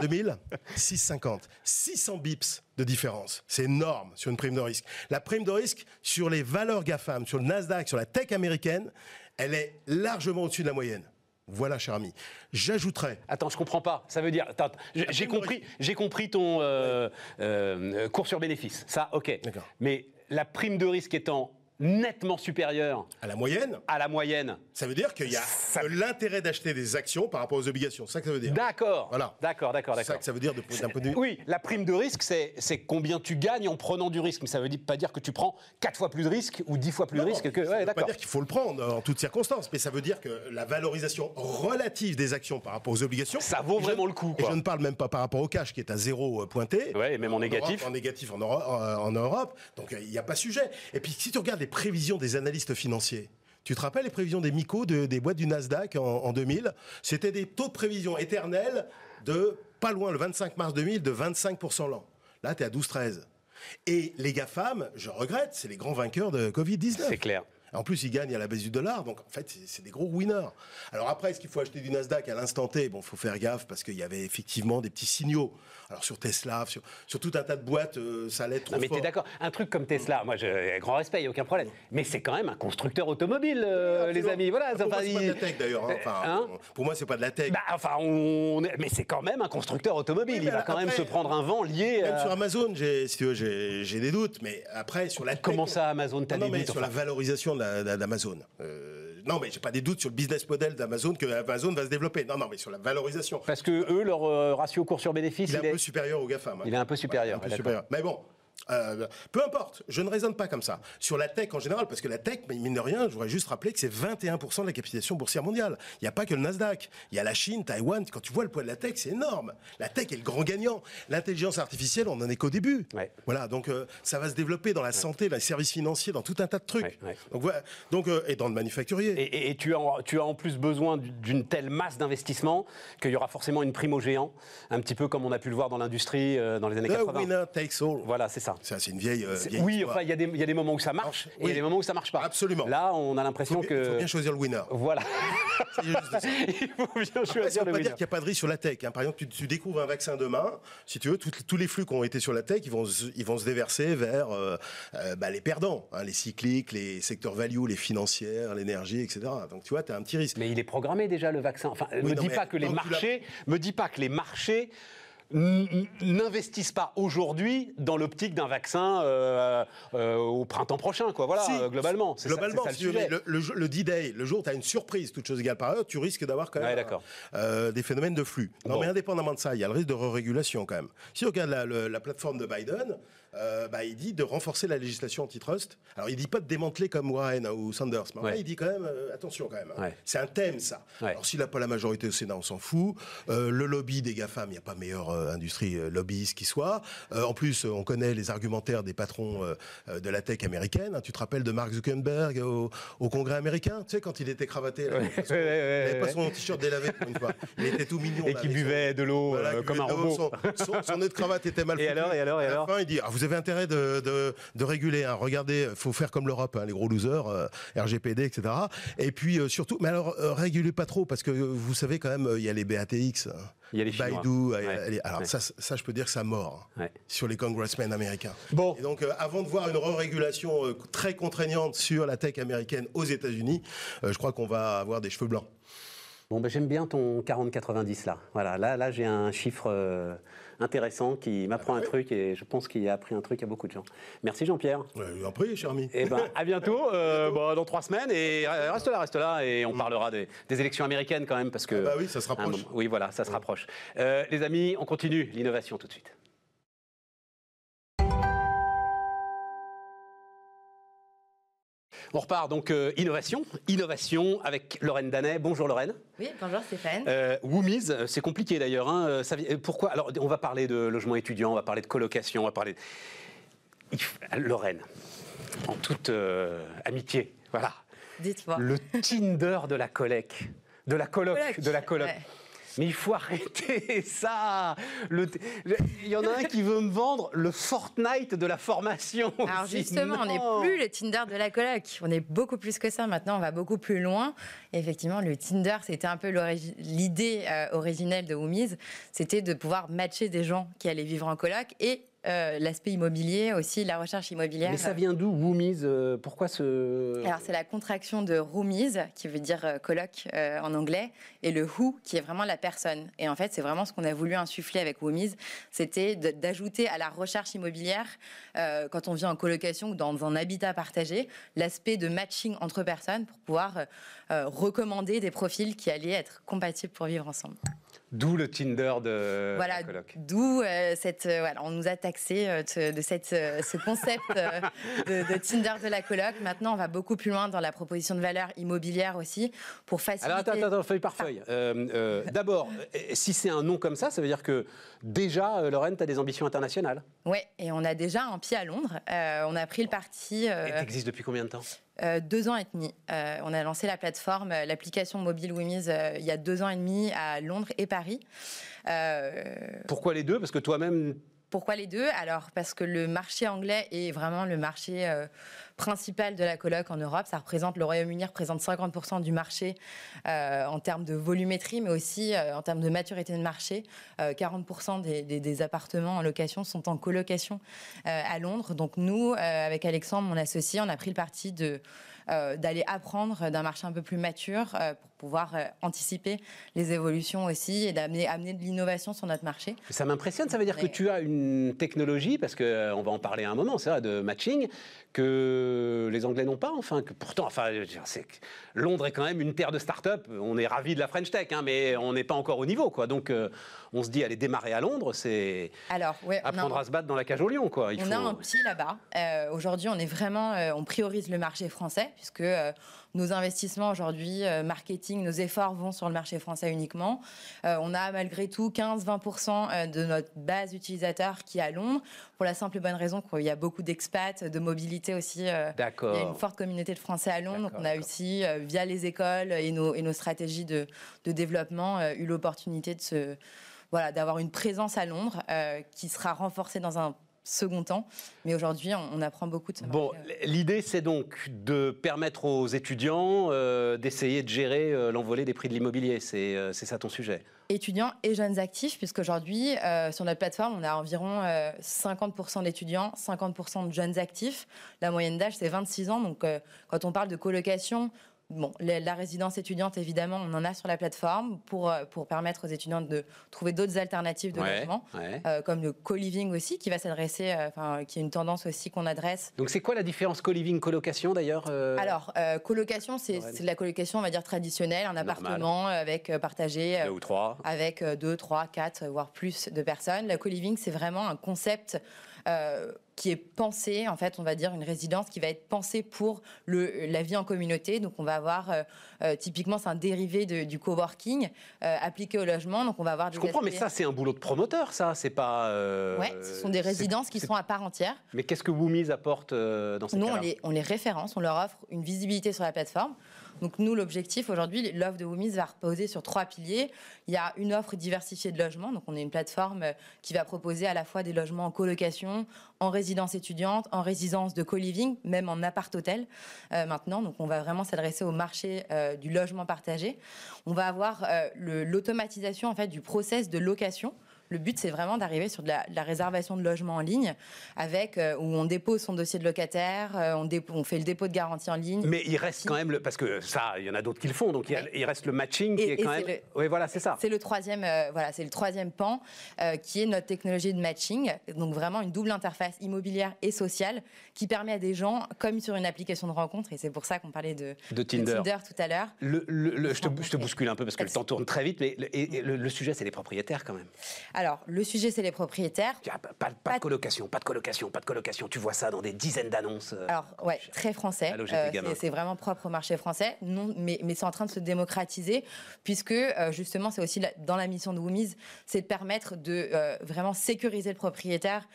2000 6,50. 600 bips de différence. C'est énorme sur une prime de risque. La prime de risque sur les valeurs GAFAM, sur le Nasdaq, sur la tech américaine, elle est largement au-dessus de la moyenne. Voilà, cher ami. J'ajouterais.
Attends, je comprends pas. Ça veut dire. J'ai compris, j'ai compris ton euh, euh, cours sur bénéfice. Ça, ok. Mais la prime de risque étant nettement supérieur
À la moyenne
à la moyenne.
Ça veut dire qu'il y a
Ça-
l'intérêt d'acheter des actions par rapport aux obligations. C'est ça que ça veut dire.
D'accord.
Voilà.
D'accord, d'accord,
C'est ça
d'accord.
que ça veut dire de- d'un point de vue.
Oui, la prime de risque, c'est c'est combien tu gagnes en prenant du risque. Mais ça veut dire- pas dire que tu prends 4 fois plus de risque ou 10 fois plus de risque que.
ça
Ouais,
veut pas
d'accord.
dire qu'il faut le prendre en toutes circonstances, mais ça veut dire que la valorisation relative des actions par rapport aux obligations.
Ça vaut
je-
vraiment le coup,
Et je ne parle même pas par rapport au cash qui est à zéro euh, pointé.
Ouais, et même en négatif.
Europe, en négatif en, Euro- en- Europe. Donc euh, il n'y a pas sujet. Et puis si tu regardes les prévisions des analystes financiers. Tu te rappelles les prévisions des MICO de- des boîtes du Nasdaq en, en 2000 C'était des taux de prévision éternels de pas loin le 25 mars 2000 de 25% l'an. Là, tu es à 12-13. Et les GAFAM, je regrette, c'est les grands vainqueurs de Covid-19.
C'est clair.
En plus, ils gagnent à la baisse du dollar, donc en fait, c'est- des gros winners. Alors après, est-ce qu'il faut acheter du Nasdaq à l'instant T? Bon, faut faire gaffe parce qu'il y avait effectivement des petits signaux. Alors sur Tesla, sur, sur tout un tas de boîtes, euh, ça allait être trop
Non, mais t'es d'accord. Un truc comme Tesla, moi, j'ai grand respect, il n'y a aucun problème. Mais c'est quand même un constructeur automobile, euh, les amis. Voilà.
Pour moi,
enfin,
c'est pas de
il-
la tech d'ailleurs. hein. Enfin,
Hein?
pour moi, c'est pas de la tech.
Bah, enfin, on... mais c'est quand même un constructeur automobile.
Oui,
il va quand même se prendre un vent lié.
Même
à-
sur Amazon, j'ai, si tu veux, j'ai, j'ai des doutes, mais après sur la tech-
Comment ça, Amazon, t'as
non,
des
mais
doutes,
sur
enfin?
la valorisation de d'Amazon. Euh, non, mais j'ai pas des doutes sur le business model d'Amazon que Amazon va se développer. Non, non, mais sur la valorisation.
Parce que eux, leur euh, ratio cours sur bénéfice,
Il est un peu supérieur au GAFAM. hein.
Il est un peu supérieur,
un peu
d'accord.
supérieur. Mais bon. Euh, peu importe, je ne raisonne pas comme ça. Sur la tech en général, parce que la tech, mine de rien, je voudrais juste rappeler que c'est 21% de la capitalisation boursière mondiale. Il n'y a pas que le Nasdaq. Il y a la Chine, Taïwan. Quand tu vois le poids de la tech, c'est énorme. La tech est le grand gagnant. L'intelligence artificielle, on n'en est qu'au début.
Ouais.
Voilà, donc euh, ça va se développer dans la santé, dans les services financiers, dans tout un tas de trucs.
Ouais, ouais.
Donc, voilà. donc euh, et dans le manufacturier.
Et, et- et tu, as, en- tu as en plus besoin d'une telle masse d'investissement qu'il y aura forcément une prime aux géants, un petit peu comme on a pu le voir dans l'industrie dans les années
The
80.
winner takes all.
Voilà, c'est ça.
Ça, c'est une vieille. euh, vieille
Oui,
histoire.
enfin, il y, a des- il y a des moments où ça marche
Alors,
et il y a des moments où ça marche pas.
Absolument.
Là, on a l'impression
bien- il faut
que.
bien choisir le winner.
Voilà. *laughs* Il faut bien
Après, ça
choisir
ne veut
le
pas
winner.
dire qu'il n'y a pas de risque sur la tech. hein. Par exemple, tu, tu découvres un vaccin demain, si tu veux, tout- tous les flux qui ont été sur la tech, ils vont, se- ils vont se déverser vers euh, euh, bah, les perdants, hein, les cycliques, les secteurs value, les financières, l'énergie, etc. Donc tu vois, tu as un petit risque.
Mais il est programmé déjà le vaccin. Enfin,
Oui,
me
non,
dis pas que les
que
marchés, me dis pas que les marchés n'investissent pas aujourd'hui dans l'optique d'un vaccin euh, euh, au printemps prochain, quoi. Voilà,
Si,
euh, globalement. C'est
Globalement,
ça, sujet.
le, le, jour- le D-Day, le jour où tu as une surprise, toute chose égale par ailleurs, tu risques d'avoir quand même
Ouais,
euh, des phénomènes de flux. Non,
Bon.
mais indépendamment de ça, il y a le risque de régulation quand même. Si on regarde la plateforme de Biden, euh, bah, il dit de renforcer la législation antitrust. Alors, il dit pas de démanteler comme Warren ou Sanders, mais il dit quand même, euh, attention quand même. hein.
Ouais.
C'est un thème, ça.
Ouais.
Alors, s'il n'a pas la majorité au Sénat, on s'en fout. Euh, le lobby des GAFAM, il n'y a pas meilleure industrie lobbyiste qui soit. En plus, on connaît les argumentaires des patrons de la tech américaine. hein. Tu te rappelles de Mark Zuckerberg au, au Congrès américain, tu sais, quand il était cravaté. Là, il n'avait pas son t-shirt délavé pour une fois. Il était tout mignon.
Et qui
son-
buvait de l'eau
voilà,
comme un robot.
Son, son- nœud de cravate était mal
Et
foutu.
alors, et alors, et
À la
alors
fin, il dit ah, Vous avez intérêt de, de, de réguler. hein. Regardez, il faut faire comme l'Europe, hein, les gros losers, euh, RGPD, etc. Et puis euh, surtout, mais alors, euh, régulez pas trop, parce que vous savez quand même, euh, il y a les BATX. hein.
Il y a les Chinois.
Baidu,
Ouais.
les- alors
Ouais.
ça, ça, je peux dire que ça mord hein,
Ouais.
sur les congressmen américains.
Bon.
Et donc, euh, avant de voir une re-régulation euh, très contraignante sur la tech américaine aux États-Unis, euh, je crois qu'on va avoir des cheveux blancs.
Bon, ben, j'aime bien ton 40-90 là. Voilà, là, là j'ai un chiffre euh, intéressant qui m'apprend
Ah
un
ouais.
truc et je pense qu'il a appris un truc à beaucoup de gens. Merci Jean-Pierre.
En prie, cher ami.
Eh ben, *laughs* à bientôt, euh, bon, dans trois semaines, et reste là, reste là, et on parlera des, des élections américaines quand même, parce que...
Ah bah oui, ça se rapproche.
oui, voilà, ça se rapproche. Euh, les amis, on continue l'innovation tout de suite. On repart donc euh, innovation, innovation avec Lorraine Danet. Bonjour Lorraine.
Oui, bonjour Stéphane.
Euh, Woomies, euh, c'est compliqué d'ailleurs. hein, pourquoi? Alors, on va parler de logement étudiant, on va parler de colocation, on va parler. F- Lorraine, en toute euh, amitié, voilà.
Dites-moi.
Le Tinder de la coloc, de la coloc,
Coloc,
de la coloc.
ouais.
Mais il faut arrêter *laughs* ça. Le t- le- Il y en a un qui veut me vendre le Fortnite de la formation. *laughs*
Alors justement, on n'est plus le Tinder de la coloc. On est beaucoup plus que ça. Maintenant, on va beaucoup plus loin. Et effectivement, le Tinder, c'était un peu l'idée euh, originelle de Woomies. C'était de pouvoir matcher des gens qui allaient vivre en coloc et l'aspect immobilier aussi, la recherche immobilière.
Mais ça vient d'où, Woomies Pourquoi ce...
Alors, c'est la contraction de Roomies, qui veut dire colloque en anglais, et le who, qui est vraiment la personne. Et en fait, c'est vraiment ce qu'on a voulu insuffler avec Woomies, c'était d'ajouter à la recherche immobilière, quand on vient en colocation ou dans un habitat partagé, l'aspect de matching entre personnes pour pouvoir recommander des profils qui allaient être compatibles pour vivre ensemble.
D'où le Tinder de
voilà,
la coloc.
D'où euh, cette, euh, voilà, on nous a taxé euh, de cette, ce concept de, Tinder de la coloc. Maintenant, on va beaucoup plus loin dans la proposition de valeur immobilière aussi pour faciliter.
Alors attends, attends, feuille par feuille. D'abord, si c'est un nom comme ça, ça veut dire que déjà, Lorraine, tu as des ambitions internationales.
Oui, et on a déjà un pied à Londres. on a pris le parti.
Et tu existes depuis combien de temps?
euh, deux ans et demi. Euh, on a lancé la plateforme, euh, l'application mobile Wimis il y a deux ans et demi à Londres et Paris.
Pourquoi les deux? Parce que toi-même,
pourquoi les deux? Alors parce que le marché anglais est vraiment le marché euh, principal de la coloc en Europe. Ça représente le Royaume-Uni représente 50% du marché euh, en termes de volumétrie, mais aussi euh, en termes de maturité de marché. 40% des, appartements en location sont en colocation à Londres. Donc nous, avec Alexandre, mon associé, on a pris le parti d'aller apprendre d'un marché un peu plus mature pouvoir anticiper les évolutions aussi et d'amener amener de l'innovation sur notre marché.
Ça m'impressionne, ça veut dire que tu as une technologie, parce qu'on euh, va en parler un moment, c'est de matching, que les Anglais n'ont pas, enfin, que pourtant, enfin, c'est Londres est quand même une terre de start-up. On est ravi de la French Tech, hein, mais on n'est pas encore au niveau, quoi. Donc, euh, on se dit, aller démarrer à Londres, c'est apprendre à se battre dans la cage au lion, quoi.
Il on a un pied là-bas. Euh, aujourd'hui, on est vraiment, on priorise le marché français, puisque nos investissements aujourd'hui, euh, marketing, nos efforts vont sur le marché français uniquement. Euh, on a malgré tout 15-20% euh, de notre base utilisateur qui est à Londres, pour la simple et bonne raison qu'il y a beaucoup d'expats, de mobilité aussi.
D'accord.
Il y a une forte communauté de Français à Londres, donc on a aussi, via les écoles et nos, et nos stratégies de, de développement, eu l'opportunité de se voilà, d'avoir une présence à Londres qui sera renforcée dans un second temps. Mais aujourd'hui, on, apprend beaucoup de ça.
Bon, l'idée, c'est donc de permettre aux étudiants euh, d'essayer de gérer euh, l'envolée des prix de l'immobilier. Euh, c'est ça ton sujet
Étudiants et jeunes actifs, puisqu'aujourd'hui, sur notre plateforme, on a environ 50% d'étudiants, 50% de jeunes actifs. La moyenne d'âge, c'est 26 ans. Donc, quand on parle de colocation, Bon, la résidence étudiante, évidemment, on en a sur la plateforme pour, euh, pour permettre aux étudiants de trouver d'autres alternatives de logement, euh, comme le co-living aussi, qui va s'adresser, euh, enfin, qui est une tendance aussi qu'on adresse.
Donc, c'est quoi la différence co-living, colocation d'ailleurs
Alors, colocation, c'est de la colocation, on va dire traditionnelle, un appartement avec partagé.
deux ou trois.
Avec deux, trois, quatre, voire plus de personnes. La co-living, c'est vraiment un concept euh, qui est pensée, en fait, on va dire une résidence qui va être pensée pour le, la vie en communauté. Donc, on va avoir, euh, euh, typiquement, c'est un dérivé du coworking appliqué au logement. Donc, on va avoir.
Je comprends, mais ça, c'est un boulot de promoteur, ça. C'est pas.
ouais, ce sont des résidences qui sont à part entière.
Mais qu'est-ce que Woomies apporte dans ces
Nous, on les, on les référence, on leur offre une visibilité sur la plateforme. Donc nous, l'objectif aujourd'hui, l'offre de Woomies va reposer sur trois piliers. Il y a une offre diversifiée de logements. Donc on est une plateforme euh, qui va proposer à la fois des logements en colocation, en résidence étudiante, en résidence de co-living, même en appart-hôtel euh, maintenant. Donc on va vraiment s'adresser au marché euh, du logement partagé. On va avoir l'automatisation en fait du process de location. Le but, c'est vraiment d'arriver sur de la, réservation de logement en ligne, avec euh, où on dépose son dossier de locataire, euh, on, on, fait le dépôt de garantie en ligne.
Mais il reste quand même, le, parce que ça, il y en a d'autres qui le font, donc il, reste le matching qui est quand même. oui, voilà, c'est ça.
C'est le troisième, euh, voilà, c'est le troisième pan qui est notre technologie de matching, donc vraiment une double interface immobilière et sociale qui permet à des gens, comme sur une application de rencontre, et c'est pour ça qu'on parlait de,
de, Tinder.
tout à l'heure.
Le, je, te, je, te, bouscule un peu parce que le temps tourne très vite, mais le sujet, c'est les propriétaires quand même.
Alors, le sujet, c'est les propriétaires.
Pas, pas, de colocation, pas de colocation, pas de colocation. Tu vois ça dans des dizaines d'annonces. Euh,
Alors, ouais, très français. Euh, c'est vraiment propre au marché français. Non, mais, mais c'est en train de se démocratiser, puisque euh, justement, c'est aussi dans la mission de Woomies, c'est de permettre de vraiment sécuriser le propriétaire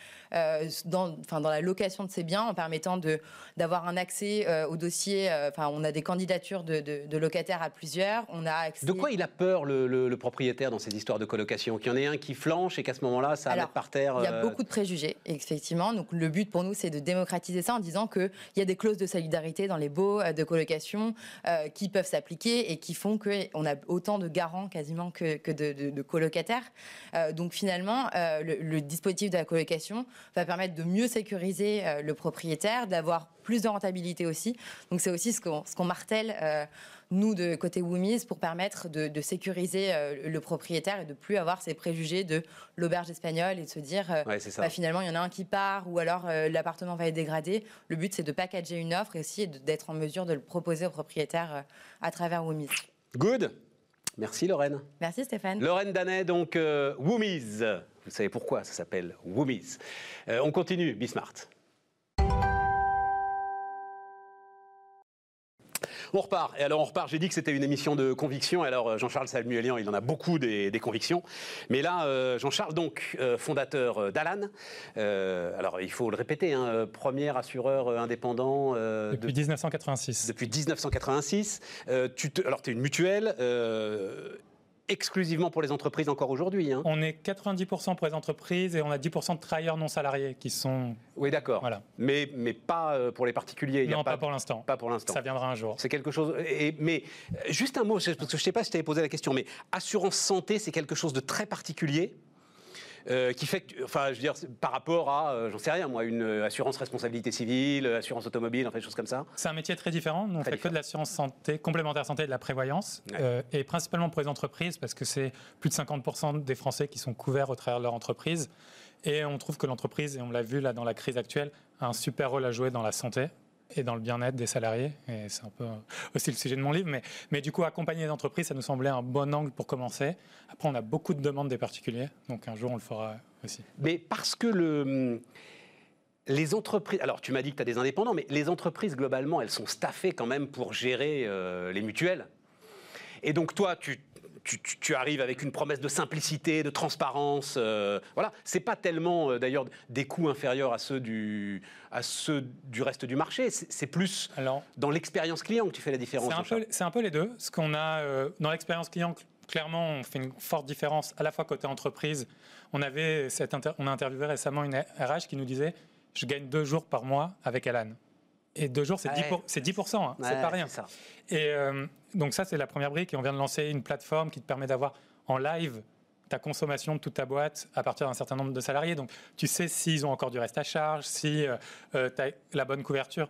dans, dans la location de ses biens, en permettant d'avoir un accès au dossier. Enfin, on a des candidatures de, de, locataires à plusieurs. On a
De quoi il a peur, le, le, propriétaire, dans ces histoires de colocation? Qu'il y en ait un qui flotte planche et qu'à ce moment-là, ça va
Alors,
par terre.
Il y a
euh,
beaucoup de préjugés, effectivement. Donc, le but pour nous, c'est de démocratiser ça en disant qu'il y a des clauses de solidarité dans les baux euh, de colocation euh, qui peuvent s'appliquer et qui font qu'on a autant de garants quasiment que, que de, de- de colocataires. Euh, donc, finalement, euh, le, le dispositif de la colocation va permettre de mieux sécuriser le propriétaire, d'avoir plus de rentabilité aussi. Donc, c'est aussi ce qu'on qu'on martèle. euh, nous, de côté Woomies, pour permettre de, de sécuriser euh, le propriétaire et de plus avoir ces préjugés de l'auberge espagnole et de se dire euh,
Ouais,
bah, finalement, il y en a un qui part ou alors l'appartement va être dégradé. Le but, c'est de packager une offre et aussi d'être en mesure de le proposer au propriétaire à travers Woomies.
Good. Merci Lorraine.
Merci Stéphane.
Lorraine Danet, donc Woomies. Vous savez pourquoi ça s'appelle Woomies. On continue, Bismart. On repart. Et alors on repart. J'ai dit que c'était une émission de conviction. Alors euh, Jean-Charles Salmuelian, il en a beaucoup des, des convictions. Mais là, euh, Jean-Charles, donc euh, fondateur d'Alan. Euh, alors il faut le répéter, hein, premier assureur indépendant
Depuis
de-
1986.
depuis 1986. Euh, tu te- alors tu es une mutuelle. Exclusivement pour les entreprises encore aujourd'hui. hein.
On est 90% pour les entreprises et on a 10% de travailleurs non salariés qui sont.
Oui, d'accord.
Voilà.
Mais, mais pas euh, pour les particuliers. il y a
Non, pas, pour l'instant.
pas pour l'instant.
Ça viendra un jour.
C'est quelque chose. et- mais euh, juste un mot, parce que je ne sais pas si tu avais posé la question, mais assurance santé, c'est quelque chose de très particulier? Euh, qui fait que, enfin, je veux dire, par rapport à, euh, j'en sais rien, moi, une euh, assurance responsabilité civile, assurance automobile, enfin, des choses comme ça.
C'est un métier très différent. Nous, on
Très
fait que de l'assurance santé, complémentaire santé et de la prévoyance.
Ouais.
Euh, et principalement pour les entreprises, parce que c'est plus de 50% des Français qui sont couverts au travers de leur entreprise. Et on trouve que l'entreprise, et on l'a vu là dans la crise actuelle, a un super rôle à jouer dans la santé et dans le bien-être des salariés. Et c'est un peu aussi le sujet de mon livre. Mais, mais du coup, accompagner les entreprises, ça nous semblait un bon angle pour commencer. Après, on a beaucoup de demandes des particuliers. Donc un jour, on le fera aussi.
Mais parce que le. Les entreprises, alors tu m'as dit que tu as des indépendants, mais les entreprises globalement, elles sont staffées quand même pour gérer euh, les mutuelles. Et donc toi, tu, tu, tu- tu arrives avec une promesse de simplicité, de transparence. euh, voilà, c'est pas tellement euh, d'ailleurs des coûts inférieurs à ceux du, à ceux du reste du marché. C'est plus
Alors,
dans l'expérience client que tu fais la différence.
C'est un, peu, c'est un peu les deux. Ce qu'on a euh, dans l'expérience client, cl- clairement, on fait une forte différence à la fois côté entreprise. On, avait cette on a interviewé récemment une RH qui nous disait Je gagne deux jours par mois avec Alan. Et deux jours, c'est
Ouais.
10%, pour- c'est 10%, hein, c'est pas rien.
ça.
Et euh, donc, ça, c'est la première brique. Et on vient de lancer une plateforme qui te permet d'avoir en live ta consommation de toute ta boîte à partir d'un certain nombre de salariés. Donc, tu sais s'ils ont encore du reste à charge, si tu as la bonne couverture.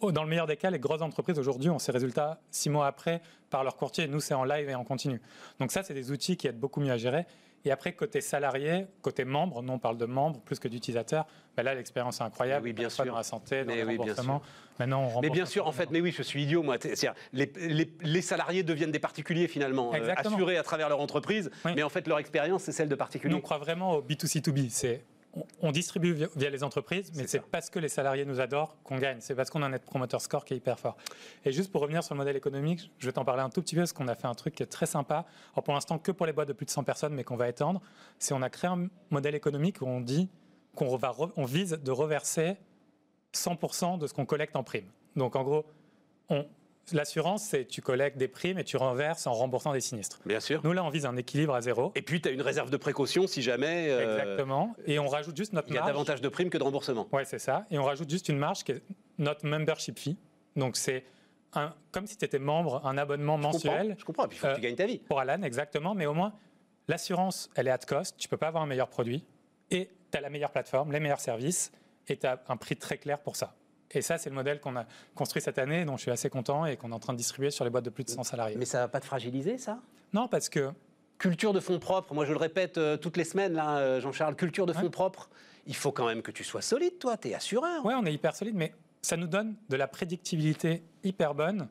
Oh, Dans le meilleur des cas, les grosses entreprises aujourd'hui ont ces résultats six mois après par leur courtier. Nous, c'est en live et en continu. Donc ça, c'est des outils qui aident beaucoup mieux à gérer. Et après, côté salarié, côté membre, nous on parle de membres plus que d'utilisateurs, ben là l'expérience est incroyable.
Mais oui, bien sûr.
Dans la santé, dans
Mais
le
oui,
remboursement. Maintenant, on
Mais bien sûr, en fait, mais oui, je suis idiot, moi. Les, les- les salariés deviennent des particuliers finalement, euh, assurés à travers leur entreprise,
Oui.
mais en fait, leur expérience, c'est celle de
Nous,
particuliers.
on croit vraiment au B2C2B. C'est on, on distribue via, via les entreprises, mais
C'est
parce que les salariés nous adorent qu'on gagne. C'est parce qu'on a un net promoter score qui est hyper fort. Et juste pour revenir sur le modèle économique, je vais t'en parler un tout petit peu parce qu'on a fait un truc qui est très sympa. Alors pour l'instant, que pour les boîtes de plus de 100 personnes, mais qu'on va étendre. C'est on a créé un modèle économique où on dit qu'on va on vise de reverser 100% de ce qu'on collecte en prime. Donc en gros, on- l'assurance, c'est tu collectes des primes et tu renverses en remboursant des sinistres.
Bien sûr.
Nous là, on vise un équilibre à zéro.
Et puis, tu as une réserve de précaution si jamais euh,
Exactement. Et on rajoute juste notre
il y a
marge.
davantage de primes que de remboursement.
Ouais, c'est ça. Et on rajoute juste une marge qui est notre membership fee. Donc c'est un, comme si tu étais membre, un abonnement
Je comprends,
mensuel
Je comprends. Et puis, il faut que
Euh,
tu gagnes ta vie.
pour Alan, exactement. Mais au moins, l'assurance, elle est at cost. Tu peux pas avoir un meilleur produit. Et tu as la meilleure plateforme, les meilleurs services. Et tu as un prix très clair pour ça. Et ça, c'est le modèle qu'on a construit cette année, dont je suis assez content et qu'on est en train de distribuer sur les boîtes de plus de 100 salariés.
Mais ça va pas te fragiliser, ça?
Non, parce que
Culture de fonds propres. Moi, je le répète euh, toutes les semaines, là, euh, Jean-Charles. Culture de fonds
Ouais.
propres. Il faut quand même que tu sois solide, toi. Tu es assureur.
Ouais, on est hyper solide, mais ça nous donne de la prédictibilité hyper bonne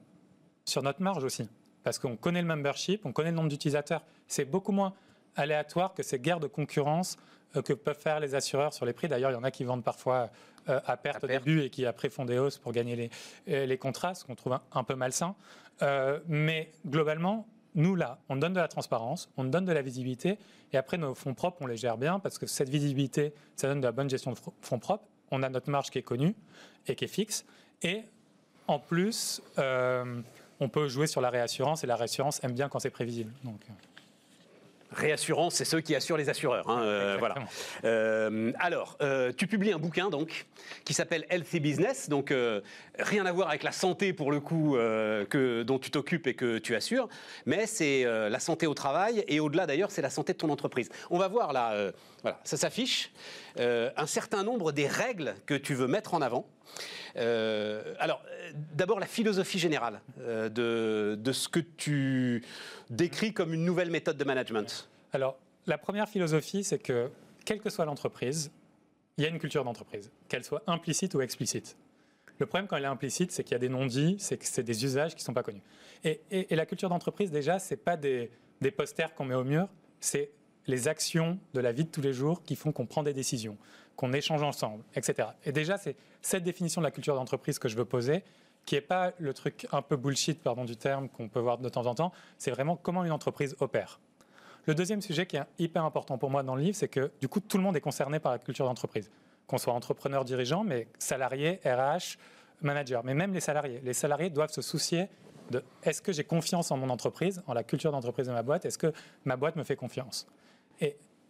sur notre marge aussi. Parce qu'on connaît le membership, on connaît le nombre d'utilisateurs. C'est beaucoup moins aléatoire que ces guerres de concurrence euh, que peuvent faire les assureurs sur les prix. D'ailleurs, il y en a qui vendent parfois euh, à perte
À
au
perte.
début et qui après font des hausses pour gagner les, euh, les contrats, ce qu'on trouve un, un peu malsain. Euh, mais globalement, nous, là, on donne de la transparence, on donne de la visibilité, et après, nos fonds propres, on les gère bien, parce que cette visibilité, ça donne de la bonne gestion de fonds propres. On a notre marge qui est connue et qui est fixe. Et en plus, euh, on peut jouer sur la réassurance, et la réassurance aime bien quand c'est prévisible. Donc,
Réassurance, c'est ceux qui assurent les assureurs. hein, euh, voilà. Euh, alors, euh, tu publies un bouquin donc qui s'appelle Healthy Business, donc rien à voir avec la santé pour le coup que, dont tu t'occupes et que tu assures, mais c'est la santé au travail et au-delà d'ailleurs, c'est la santé de ton entreprise. On va voir là, voilà, ça s'affiche, un certain nombre des règles que tu veux mettre en avant. Euh, alors, euh, d'abord la philosophie générale euh, de, de ce que tu décris comme une nouvelle méthode de management.
Alors, la première philosophie, c'est que, quelle que soit l'entreprise, il y a une culture d'entreprise, qu'elle soit implicite ou explicite. Le problème, quand elle est implicite, c'est qu'il y a des non-dits, c'est que c'est des usages qui ne sont pas connus. Et, et- la culture d'entreprise, déjà, ce n'est pas des, des posters qu'on met au mur, c'est les actions de la vie de tous les jours qui font qu'on prend des décisions, qu'on échange ensemble, etc. Et déjà, c'est cette définition de la culture d'entreprise que je veux poser, qui n'est pas le truc un peu bullshit, pardon du terme, qu'on peut voir de temps en temps, c'est vraiment comment une entreprise opère. Le deuxième sujet qui est hyper important pour moi dans le livre, c'est que du coup, tout le monde est concerné par la culture d'entreprise. Qu'on soit entrepreneur, dirigeant, mais salarié, RH, manager, mais même les salariés. Les salariés doivent se soucier de est-ce que j'ai confiance en mon entreprise, en la culture d'entreprise de ma boîte, est-ce que ma boîte me fait confiance?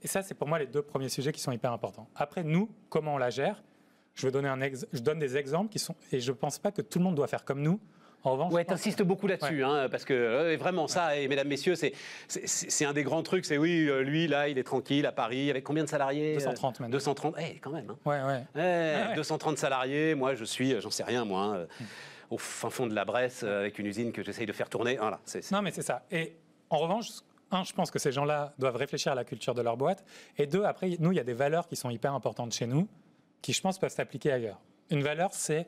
Et, ça, c'est pour moi les deux premiers sujets qui sont hyper importants. Après, nous, comment on la gère je, veux donner un ex- je donne des exemples qui sont. Et je ne pense pas que tout le monde doit faire comme nous. En revanche,
Ouais, t'insistes beaucoup là-dessus, hein, parce que euh, vraiment ça, et mesdames, messieurs, c'est un des grands trucs. C'est oui, euh, lui là, il est tranquille à Paris, avec combien de salariés
230
Euh,
maintenant.
230, eh, quand même. hein.
Ouais, ouais.
Eh,
ouais.
230 salariés, moi je suis, j'en sais rien, moi, hein, euh, au fin fond de la Bresse, avec une usine que j'essaye de faire tourner. Voilà,
Non, mais c'est ça. Et en revanche, un, je pense que ces gens-là doivent réfléchir à la culture de leur boîte. Et deux, après, nous, il y a des valeurs qui sont hyper importantes chez nous, qui, je pense, peuvent s'appliquer ailleurs. Une valeur, c'est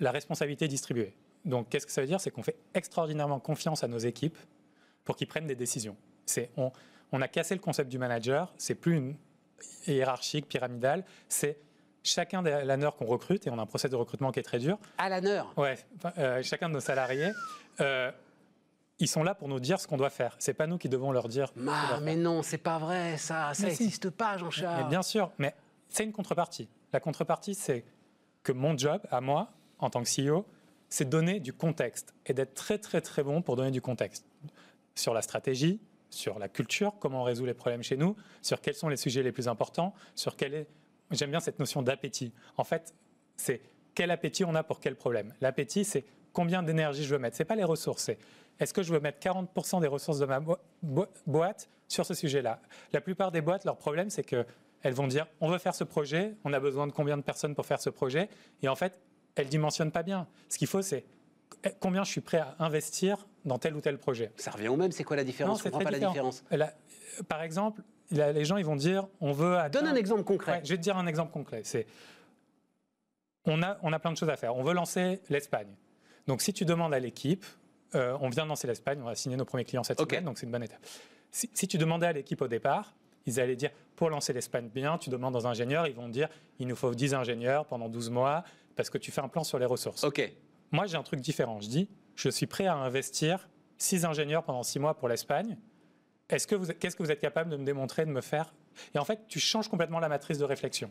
la responsabilité distribuée. Donc, qu'est-ce que ça veut dire? C'est qu'on fait extraordinairement confiance à nos équipes pour qu'ils prennent des décisions. C'est on, on a cassé le concept du manager. C'est plus une hiérarchique, pyramidale. C'est chacun des laneurs qu'on recrute, et on a un process de recrutement qui est très dur.
à la heure.
Ouais, euh, chacun de nos salariés, euh, ils sont là pour nous dire ce qu'on doit faire. C'est pas nous qui devons leur dire.
Ah,
faire.
mais non, c'est pas vrai, ça, ça
Mais si.
n'existe pas, Jean-Charles.
bien sûr, mais c'est une contrepartie. La contrepartie, c'est que mon job, à moi, en tant que CEO, c'est de donner du contexte et d'être très très très bon pour donner du contexte sur la stratégie, sur la culture, comment on résout les problèmes chez nous, sur quels sont les sujets les plus importants, sur quel est. J'aime bien cette notion d'appétit. En fait, c'est quel appétit on a pour quel problème. L'appétit, c'est combien d'énergie je veux mettre. C'est pas les ressources. C'est est-ce que je veux mettre 40% des ressources de ma bo- bo- boîte sur ce sujet-là La plupart des boîtes, leur problème, c'est que elles vont dire on veut faire ce projet, on a besoin de combien de personnes pour faire ce projet, et en fait, elles dimensionnent pas bien. Ce qu'il faut, c'est combien je suis prêt à investir dans tel ou tel projet.
Ça revient au même, c'est quoi la différence? Je
c'est
comprends pas la différence.
Là, euh, par exemple, là, les gens ils vont dire on veut
Donne un exemple concret.
Ouais, je vais te dire un exemple concret. C'est on a, on a plein de choses à faire. On veut lancer l'Espagne. Donc, si tu demandes à l'équipe, euh, on vient de lancer l'Espagne, on va signer nos premiers clients cette semaine, donc c'est une bonne étape. Si, si tu demandais à l'équipe au départ, ils allaient dire pour lancer l'Espagne bien, tu demandes aux ingénieurs, ils vont dire il nous faut 10 ingénieurs pendant 12 mois parce que tu fais un plan sur les ressources.
Ok.
Moi, j'ai un truc différent. Je dis, je suis prêt à investir 6 ingénieurs pendant 6 mois pour l'Espagne. Est-ce que vous, êtes- qu'est-ce que vous êtes capable de me démontrer, de me faire? Et en fait, tu changes complètement la matrice de réflexion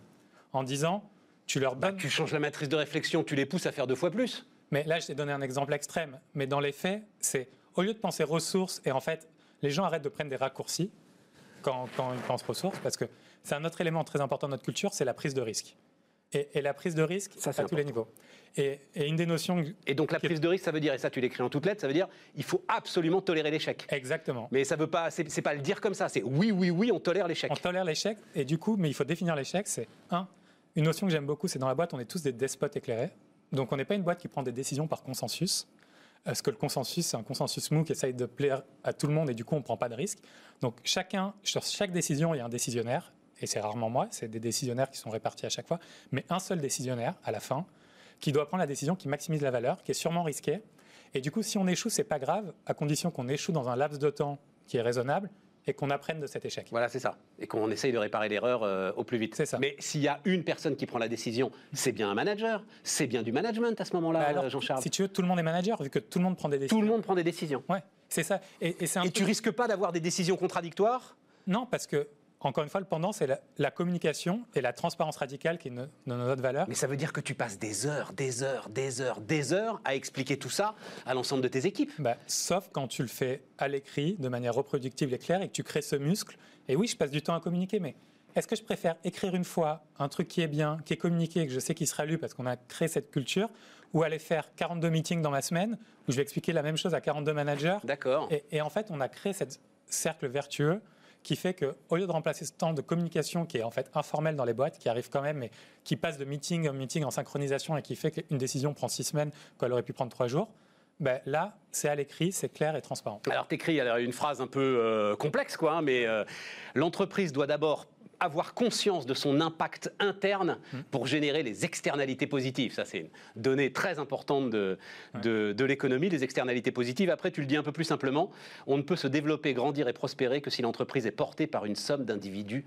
en disant, tu leur donnes.
Tu changes la matrice de réflexion, tu les pousses à faire deux fois plus.
Mais là, je t'ai donné un exemple extrême. Mais dans les faits, c'est au lieu de penser ressources, et en fait, les gens arrêtent de prendre des raccourcis quand, quand ils pensent ressources, parce que c'est un autre élément très important de notre culture, c'est la prise de risque. Et, et la prise de risque
Ça,
à tous les niveaux. Et, et une des notions.
Et donc la prise de risque, ça veut dire, et ça tu l'écris en toutes lettres, ça veut dire il faut absolument tolérer l'échec.
Exactement.
Mais ça veut pas, c'est pas le dire comme ça, c'est oui, oui, oui, on tolère l'échec.
On tolère l'échec, et du coup, mais il faut définir l'échec, c'est un, une notion que j'aime beaucoup, c'est dans la boîte, on est tous des despotes éclairés. Donc on n'est pas une boîte qui prend des décisions par consensus. Parce que le consensus, c'est un consensus mou qui essaye de plaire à tout le monde et du coup, on ne prend pas de risque. Donc chacun, sur chaque décision, il y a un décisionnaire, et c'est rarement moi, c'est des décisionnaires qui sont répartis à chaque fois, mais un seul décisionnaire à la fin, qui doit prendre la décision qui maximise la valeur, qui est sûrement risquée. Et du coup, si on échoue, c'est pas grave, à condition qu'on échoue dans un laps de temps qui est raisonnable et qu'on apprenne de cet échec.
Voilà, c'est ça. Et qu'on essaye de réparer l'erreur euh, au plus vite.
C'est ça.
Mais s'il y a une personne qui prend la décision, c'est bien un manager, c'est bien du management à ce moment-là,
Bah
Jean-Charles.
Si tu veux, tout le monde est manager, vu que tout le monde prend des décisions.
Tout le monde prend des décisions.
Ouais, c'est ça. Et, et un
Et tu risques pas d'avoir des décisions contradictoires?
Non, parce que encore une fois, le pendant, c'est la, la communication et la transparence radicale qui est no- no- notre valeur.
Mais ça veut dire que tu passes des heures, des heures, des heures, des heures à expliquer tout ça à l'ensemble de tes équipes.
Bah, sauf quand tu le fais à l'écrit, de manière reproductible et claire, et que tu crées ce muscle. Et oui, je passe du temps à communiquer, mais est-ce que je préfère écrire une fois un truc qui est bien, qui est communiqué, que je sais qu'il sera lu parce qu'on a créé cette culture, ou aller faire 42 meetings dans ma semaine, où je vais expliquer la même chose à 42 managers?
D'accord.
et, et en fait, on a créé ce cercle vertueux qui fait que, au lieu de remplacer ce temps de communication qui est en fait informel dans les boîtes, qui arrive quand même, mais qui passe de meeting en meeting en synchronisation et qui fait qu'une décision prend six semaines quand elle aurait pu prendre trois jours, ben là, c'est à l'écrit, c'est clair et transparent.
Alors, t'écris alors, une phrase un peu euh, complexe, quoi, hein, mais euh, l'entreprise doit d'abord avoir conscience de son impact interne pour générer les externalités positives. Ça, c'est une donnée très importante de, de, de l'économie, les externalités positives. Après, tu le dis un peu plus simplement, on ne peut se développer, grandir et prospérer que si l'entreprise est portée par une somme d'individus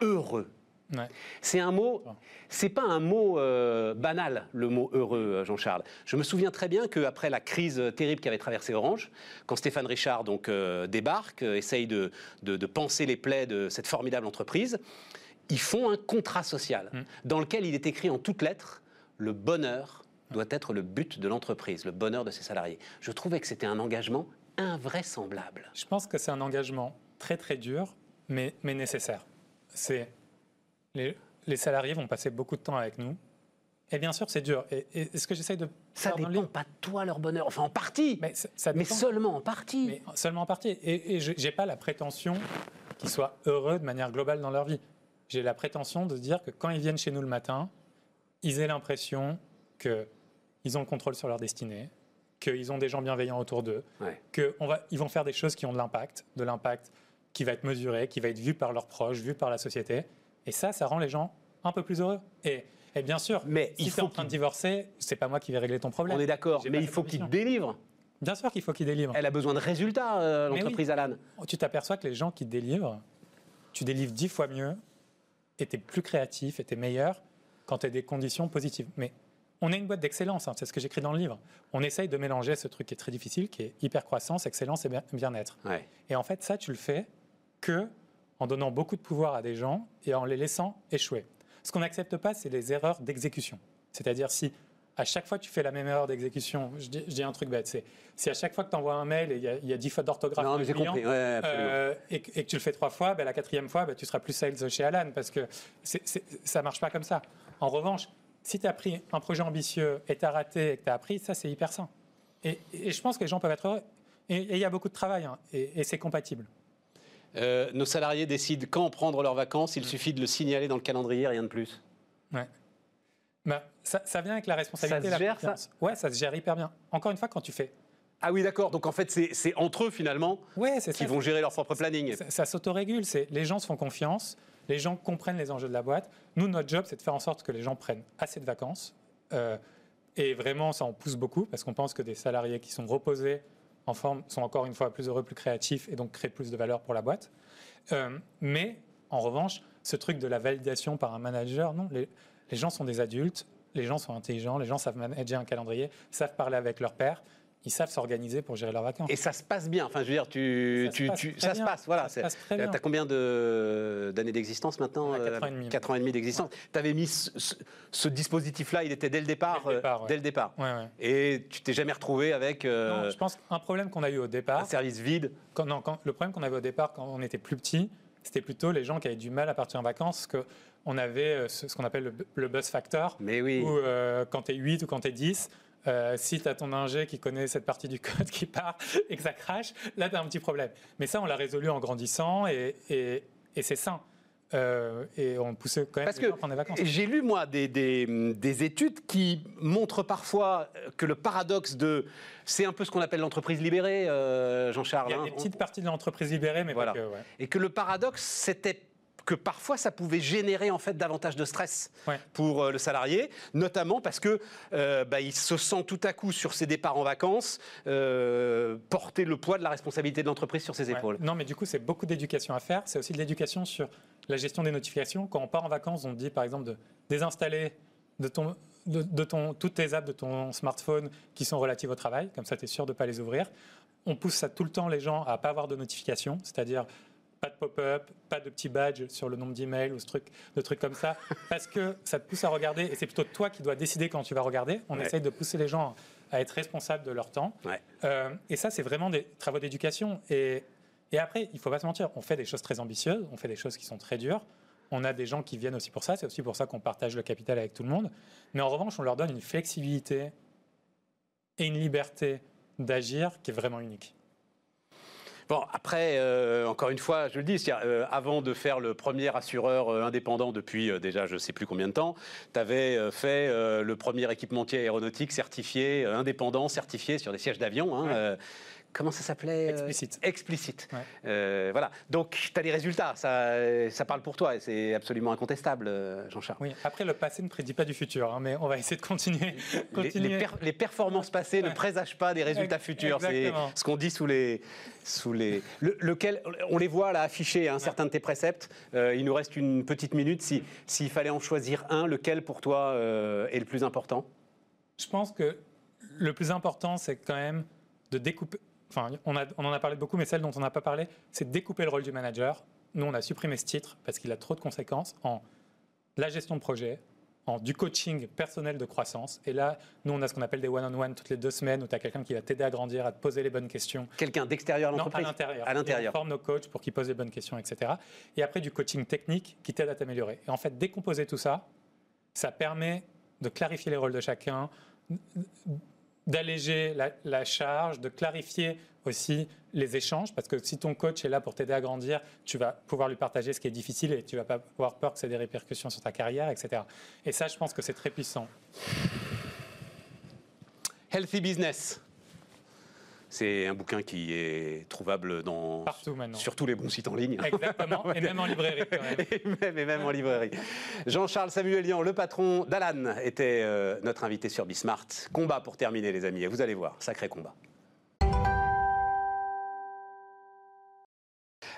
heureux.
Ouais.
C'est un mot, c'est pas un mot euh, banal, le mot heureux, euh, Jean-Charles. Je me souviens très bien qu'après la crise terrible qu'avait traversée Orange, quand Stéphane Richard donc euh, débarque, euh, essaye de, de- de penser les plaies de cette formidable entreprise, ils font un contrat social dans lequel il est écrit en toutes lettres le bonheur doit être le but de l'entreprise, le bonheur de ses salariés. Je trouvais que c'était un engagement invraisemblable.
Je pense que c'est un engagement très très dur, mais, mais nécessaire. C'est les, les salariés vont passer beaucoup de temps avec nous. Et bien sûr, c'est dur. Et, et- et ce que j'essaye de
Ça
faire dans le
dépend pas de toi leur bonheur, enfin en partie, mais,
ça- ça
seulement en partie.
Mais seulement en partie. Et, et je n'ai pas la prétention qu'ils soient heureux de manière globale dans leur vie. J'ai la prétention de dire que quand ils viennent chez nous le matin, ils aient l'impression qu'ils ont le contrôle sur leur destinée, qu'ils ont des gens bienveillants autour d'eux,
Ouais.
qu'ils vont faire des choses qui ont de l'impact, de l'impact qui va être mesuré, qui va être vu par leurs proches, vu par la société. Et ça, ça rend les gens un peu plus heureux. Et, et bien sûr,
Mais
si tu es en train de
qu'il-
divorcer, c'est pas moi qui vais régler ton problème.
On est d'accord, mais il faut qu'il délivre.
Bien sûr qu'il faut qu'ils délivrent.
Elle a besoin de résultats, euh, l'entreprise Alan.
tu t'aperçois que les gens qui délivrent, tu délivres dix fois mieux, et tu es plus créatif, et tu es meilleur quand tu as des conditions positives. Mais on est une boîte d'excellence, hein, c'est ce que j'écris dans le livre. On essaye de mélanger ce truc qui est très difficile, qui est hyper croissance, excellence et bien- bien-être.
Ouais.
Et en fait, ça, tu le fais que en donnant beaucoup de pouvoir à des gens et en les laissant échouer. Ce qu'on n'accepte pas, c'est les erreurs d'exécution. C'est-à-dire si à chaque fois que tu fais la même erreur d'exécution, je dis, je dis un truc bête, c'est si à chaque fois que tu envoies un mail et il y a- il y, a 10 fautes d'orthographe.
Ouais,
euh, et, que- et que tu le fais trois fois, ben, la quatrième fois, ben, tu seras plus sales chez Alan parce que c'est- c'est- ça marche pas comme ça. En revanche, si tu as pris un projet ambitieux et tu as raté et que tu as appris, ça c'est hyper sain. Et, et je pense que les gens peuvent être heureux. Et et il y a beaucoup de travail hein, et, et c'est compatible.
Euh, nos salariés décident quand prendre leurs vacances. Il suffit de le signaler dans le calendrier, rien de plus.
Ouais. Ben, ça, ça vient avec la responsabilité
Ça se
la
gère, ça.
Ouais, ça se gère hyper bien. Encore une fois, quand tu fais.
Ah oui, d'accord. Donc en fait, c'est c'est entre eux finalement
Ouais, c'est
qui
ça.
vont gérer leur propre planning.
Ça, ça s'autorégule. C'est les gens se font confiance, les gens comprennent les enjeux de la boîte. Nous, notre job, c'est de faire en sorte que les gens prennent assez de vacances. Euh, et vraiment, ça en pousse beaucoup parce qu'on pense que des salariés qui sont reposés en forme sont encore une fois plus heureux, plus créatifs et donc créent plus de valeur pour la boîte. Euh, mais en revanche, ce truc de la validation par un manager, non, les, les gens sont des adultes, les gens sont intelligents, les gens savent manager un calendrier, savent parler avec leur père, ils savent s'organiser pour gérer leurs vacances.
Et ça se passe bien. Enfin, je veux dire, tu,
Ça se passe
tu-
très
ça se
bien.
passe. Voilà. Tu as combien de- d'années d'existence maintenant
On a quatre
Euh,
ans et demi.
Ans et demi d'existence. Tu avais mis ce, dispositif-là, il était dès le départ.
Dès le départ,
euh,
ouais.
dès le départ.
Ouais, ouais.
Et tu t'es jamais retrouvé avec euh,
Non, je pense qu'un problème qu'on a eu au
un
départ,
service vide.
quand, non, quand- le problème qu'on avait au départ quand on était plus petit, c'était plutôt les gens qui avaient du mal à partir en vacances, parce qu'on avait ce, ce qu'on appelle le, bu- le buzz factor,
Mais oui.
où euh, quand tu es 8 ou quand tu es 10, euh, si tu as ton ingé qui connaît cette partie du *laughs* code qui part et que ça crache, là tu as un petit problème. Mais ça, on l'a résolu en grandissant et, et- et c'est sain. Euh, et on poussait quand même
Parce
les
que
gens prendre des vacances.
j'ai lu, moi, des, des- des études qui montrent parfois que le paradoxe de. C'est un peu ce qu'on appelle l'entreprise libérée, euh, Jean-Charles.
Il y a
hein.
des petites parties de l'entreprise libérée, mais
Voilà.
pas que. ouais.
Et que le paradoxe, c'était que parfois ça pouvait générer en fait davantage de stress
Ouais.
pour euh, le salarié, notamment parce que euh, bah, il se sent tout à coup sur ses départs en vacances euh, porter le poids de la responsabilité de l'entreprise sur ses
Ouais.
épaules.
Non, mais du coup, c'est beaucoup d'éducation à faire. C'est aussi de l'éducation sur la gestion des notifications. Quand on part en vacances, on te dit par exemple de désinstaller de ton, de, de ton, toutes tes apps de ton smartphone qui sont relatives au travail. Comme ça, tu es sûr de ne pas les ouvrir. On pousse ça tout le temps les gens à ne pas avoir de notifications, c'est-à-dire pas de pop-up, pas de petit badge sur le nombre d'emails ou ce truc, de trucs comme ça, *laughs* parce que ça te pousse à regarder, et c'est plutôt toi qui dois décider quand tu vas regarder. On
Ouais.
essaye de pousser les gens à être responsables de leur temps.
Ouais.
Euh, et ça, c'est vraiment des travaux d'éducation. Et, et après, il faut pas se mentir, on fait des choses très ambitieuses, on fait des choses qui sont très dures. On a des gens qui viennent aussi pour ça, c'est aussi pour ça qu'on partage le capital avec tout le monde. Mais en revanche, on leur donne une flexibilité et une liberté d'agir qui est vraiment unique.
Bon, après, euh, encore une fois, je le dis, euh, avant de faire le premier assureur euh, indépendant depuis déjà je ne sais plus combien de temps, tu avais fait le premier équipementier aéronautique certifié, indépendant, certifié sur des sièges d'avion. hein,
Ouais.
Comment ça s'appelait euh,
Explicite.
Explicite.
Ouais.
Euh, voilà. Donc, tu as les résultats, ça, ça parle pour toi et c'est absolument incontestable, euh, Jean-Charles.
Oui, après, le passé ne prédit pas du futur, hein, mais on va essayer de continuer.
Les, *laughs*
continuer.
les per- les performances passées ne présagent pas des résultats futurs. C'est ce qu'on dit sous les, sous les. le- lequel, on les voit là affichés, hein, certains de tes préceptes. Euh, il nous reste une petite minute. Si s'il fallait en choisir un, lequel pour toi euh, est le plus important?
Je pense que le plus important, c'est quand même de découper. Enfin, on, a- on en a parlé beaucoup, mais celle dont on n'a pas parlé, c'est découper le rôle du manager. Nous, on a supprimé ce titre parce qu'il a trop de conséquences en la gestion de projet, en du coaching personnel de croissance. Et là, nous, on a ce qu'on appelle des one-on-one toutes les deux semaines où tu as quelqu'un qui va t'aider à grandir, à te poser les bonnes questions.
Quelqu'un d'extérieur à
Non, à
l'entreprise
l'intérieur.
À l'intérieur.
On forme nos coachs pour qu'ils posent les bonnes questions, etc. Et après, du coaching technique qui t'aide à t'améliorer. Et en fait, décomposer tout ça, ça permet de clarifier les rôles de chacun, d'alléger la, charge, de clarifier aussi les échanges, parce que si ton coach est là pour t'aider à grandir, tu vas pouvoir lui partager ce qui est difficile et tu vas pas avoir peur que ça ait des répercussions sur ta carrière, etc. Et ça, je pense que c'est très puissant.
Healthy Business. C'est un bouquin qui est trouvable dans,
Partout maintenant.
sur tous les bons sites en ligne.
Exactement, et *laughs* même en librairie quand même.
et, même, et même en librairie. Jean-Charles Samuelian, le patron d'Alan, était euh, notre invité sur Bismart. Combat pour terminer, les amis. Et vous allez voir, sacré combat.